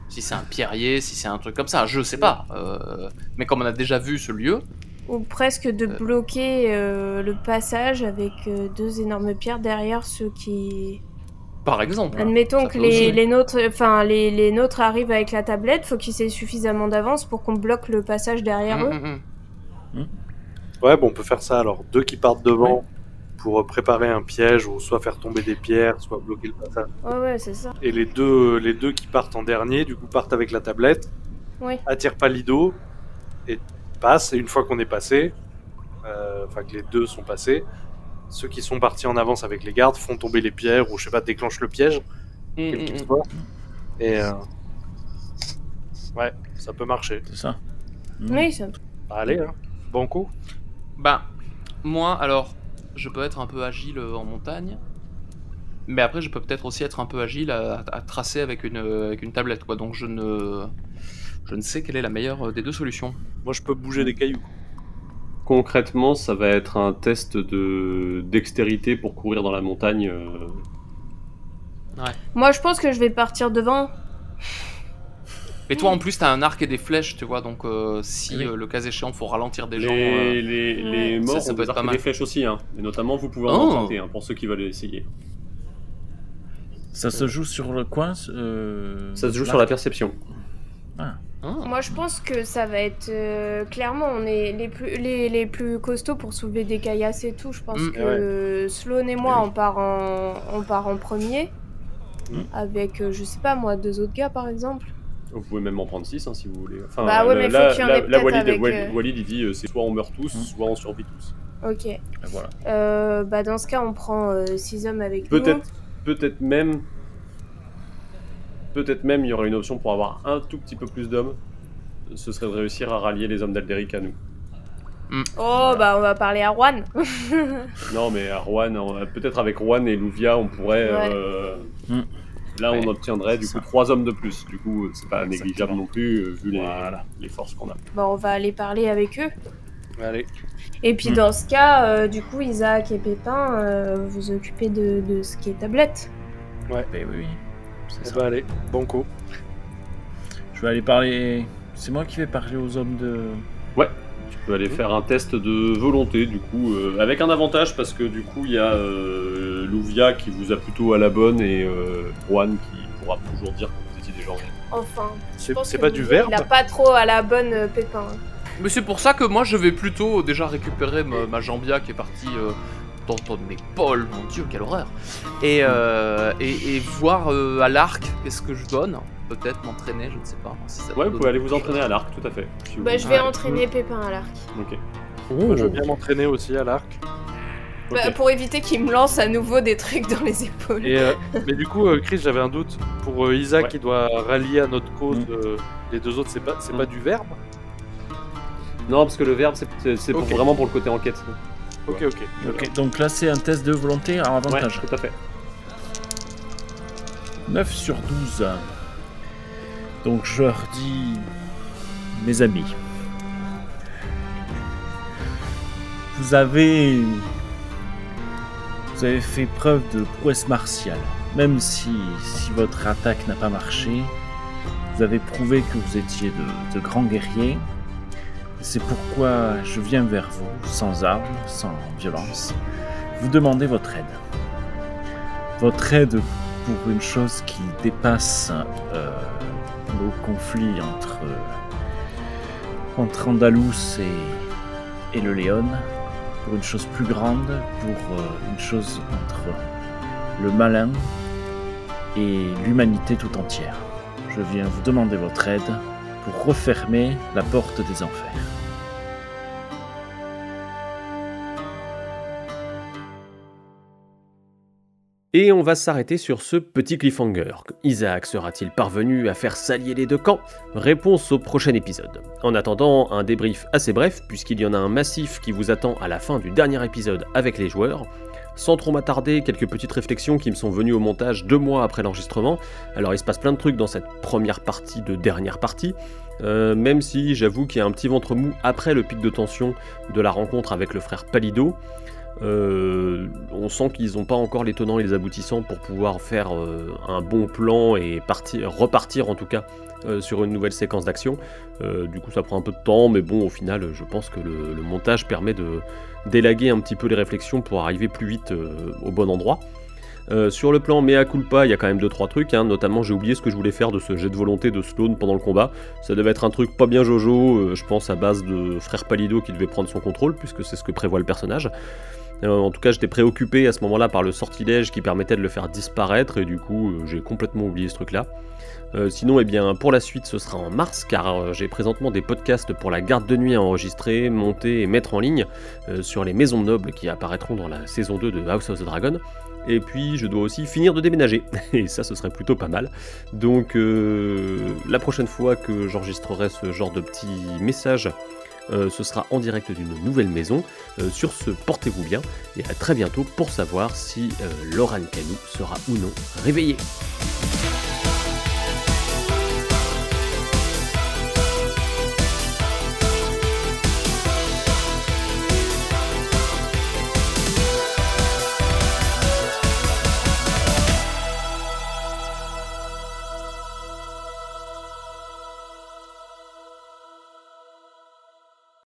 Si c'est un pierrier, si c'est un truc comme ça, je sais pas. Euh, mais comme on a déjà vu ce lieu, Ou presque de Euh. bloquer euh, le passage avec euh, deux énormes pierres derrière ceux qui. par exemple. Admettons ça que les, les nôtres, enfin les, les nôtres arrivent avec la tablette, faut qu'ils aient suffisamment d'avance pour qu'on bloque le passage derrière Hum, eux. hum, hum. Ouais, bon, on peut faire ça alors. Deux qui partent devant pour préparer un piège ou soit faire tomber des pierres, soit bloquer le passage. Ouais, ouais, c'est ça. Et les deux, les deux qui partent en dernier, du coup, partent avec la tablette, Oui. attirent Palido et passent. Et une fois qu'on est passé, euh, enfin que les deux sont passés, ceux qui sont partis en avance avec les gardes font tomber les pierres ou je sais pas, déclenchent le piège, quel qu'il hum, hum. soit. Et euh, ouais, ça peut marcher. C'est ça. Oui, ça. Allez, hein. bon coup. Bah, moi, alors, je peux être un peu agile euh, en montagne, mais après, je peux peut-être aussi être un peu agile à, à tracer avec une, avec une tablette, quoi. Donc, je ne, je ne sais quelle est la meilleure euh, des deux solutions. Moi, je peux bouger des cailloux. Concrètement, ça va être un test de dextérité pour courir dans la montagne. euh, Moi, je pense que je vais partir devant. Mais toi, en plus, t'as un arc et des flèches, tu vois, donc euh, si Oui. euh, le cas échéant, faut ralentir des Les, gens. euh, les, les Ouais. morts Ça, ça ont peut des être pas arcs et mal. des flèches aussi, hein. Et notamment, vous pouvez en Oh. emprunter, hein, pour ceux qui veulent essayer. Ça se joue sur le coin euh, Ça se joue sur la perception. Hein. Moi, je pense que ça va être euh, clairement, on est les plus les, les plus costauds pour soulever des caillasses et tout. Je pense Mm. que Sloan et moi, on part en on part en premier Mm. avec euh, je sais pas moi deux autres gars par exemple. Vous pouvez même en prendre 6 si vous voulez. Enfin, Bah ouais, mais faut là, qu'il y en ait là, Walid, avec, Walid- euh, Walid, il dit c'est soit on meurt tous, Hmm. soit on survit tous. Ok. Voilà. Euh, bah dans ce cas, on prend euh, six hommes avec nous. Peut-être, peut-être même, peut-être même, il y aurait une option pour avoir un tout petit peu plus d'hommes. Ce serait de réussir à rallier les hommes d'Alderic à nous. Oh bah on va parler à Juan. *laughs* Non, mais à Rouen, on- peut-être avec Rouen et Louvia, on pourrait. Ouais. euh, Mm. Là, on Ouais. obtiendrait du coup Ça. trois hommes de plus. Du coup, c'est pas négligeable non plus, euh, vu les, Voilà. les forces qu'on a. bah on va aller parler avec eux. Allez. Et puis Mm. dans ce cas, euh, du coup Isaac et Pépin, euh, vous occupez de, de ce qui est tablette. Ben oui, oui. C'est Eh ça. ben, allez, bon coup. Je vais aller parler. C'est moi qui vais parler aux hommes de. Tu peux aller faire un test de volonté, du coup, euh, avec un avantage parce que du coup, il y a euh, Louvia qui vous a plutôt à la bonne et euh, Juan qui pourra toujours dire que vous étiez déjà en Enfin, je C'est pense c'est que pas du verbe Il a pas trop à la bonne euh, Pépin. Mais c'est pour ça que moi je vais plutôt déjà récupérer ma, ma jambia qui est partie euh, dans ton épaule, mon dieu, quelle horreur. Et, euh, et, et voir euh, à l'arc qu'est-ce que je donne? Peut-être m'entraîner, je ne sais pas. Si ça Ouais, vous pouvez aller vous entraîner à l'arc, tout à fait. si vous Bah, je vais entraîner Pépin à l'arc. Ok. Moi, je veux bien m'entraîner aussi à l'arc. Bah, pour éviter qu'il me lance à nouveau des trucs dans les épaules. Et, euh, mais du coup, euh, Chris, j'avais un doute. Pour euh, Isaac, Ouais. qui doit rallier à notre cause Mm. euh, les deux autres, c'est pas, c'est Mm. pas du verbe? Non, parce que le verbe, c'est- vraiment pour le côté enquête. Ok, ok. Ok, donc là c'est un test de volonté à Ouais, avantage. tout à fait. 9 sur 12. Donc je leur dis, mes amis, vous avez, vous avez fait preuve de prouesse martiale. Même si, si votre attaque n'a pas marché, vous avez prouvé que vous étiez de, de grands guerriers. C'est pourquoi je viens vers vous, sans armes, sans violence, vous demander votre aide. Votre aide pour une chose qui dépasse euh, nos conflits entre, entre Andalous et, le Léon, pour une chose plus grande, pour euh, une chose entre le malin et l'humanité tout entière. Je viens vous demander votre aide pour refermer la porte des enfers. Et on va s'arrêter sur ce petit cliffhanger. Isaac sera-t-il parvenu à faire s'allier les deux camps? Réponse au prochain épisode. En attendant, un débrief assez bref, puisqu'il y en a un massif qui vous attend à la fin du dernier épisode avec les joueurs. Sans trop m'attarder, quelques petites réflexions qui me sont venues au montage deux mois après l'enregistrement. Alors il se passe plein de trucs dans cette première partie de dernière partie, euh, même si j'avoue qu'il y a un petit ventre mou après le pic de tension de la rencontre avec le frère Palido. Euh, on sent qu'ils n'ont pas encore les tenants et les aboutissants pour pouvoir faire euh, un bon plan et partir, repartir en tout cas euh, sur une nouvelle séquence d'action. Du coup, ça prend un peu de temps, mais bon, au final, je pense que le, montage permet de d'élaguer un petit peu les réflexions pour arriver plus vite au bon endroit. Sur le plan mea culpa, il y a quand même 2-3 trucs, hein, notamment j'ai oublié ce que je voulais faire de ce jet de volonté de Sloane pendant le combat. Ça devait être un truc pas bien jojo, je pense à base de frère Palido qui devait prendre son contrôle, puisque c'est ce que prévoit le personnage. Euh, en tout cas, j'étais préoccupé à ce moment-là par le sortilège qui permettait de le faire disparaître, et du coup, euh, j'ai complètement oublié ce truc-là. Euh, sinon, eh bien, pour la suite, ce sera en mars, car j'ai présentement des podcasts pour la garde de nuit à enregistrer, monter et mettre en ligne sur les maisons nobles qui apparaîtront dans la saison 2 de House of the Dragon. Et puis, je dois aussi finir de déménager, *laughs* et ça, ce serait plutôt pas mal. Donc, la prochaine fois que j'enregistrerai ce genre de petits messages, euh, ce sera en direct d'une nouvelle maison. Euh, sur ce, portez-vous bien, et à très bientôt pour savoir si euh, Laurent Canou sera ou non réveillé.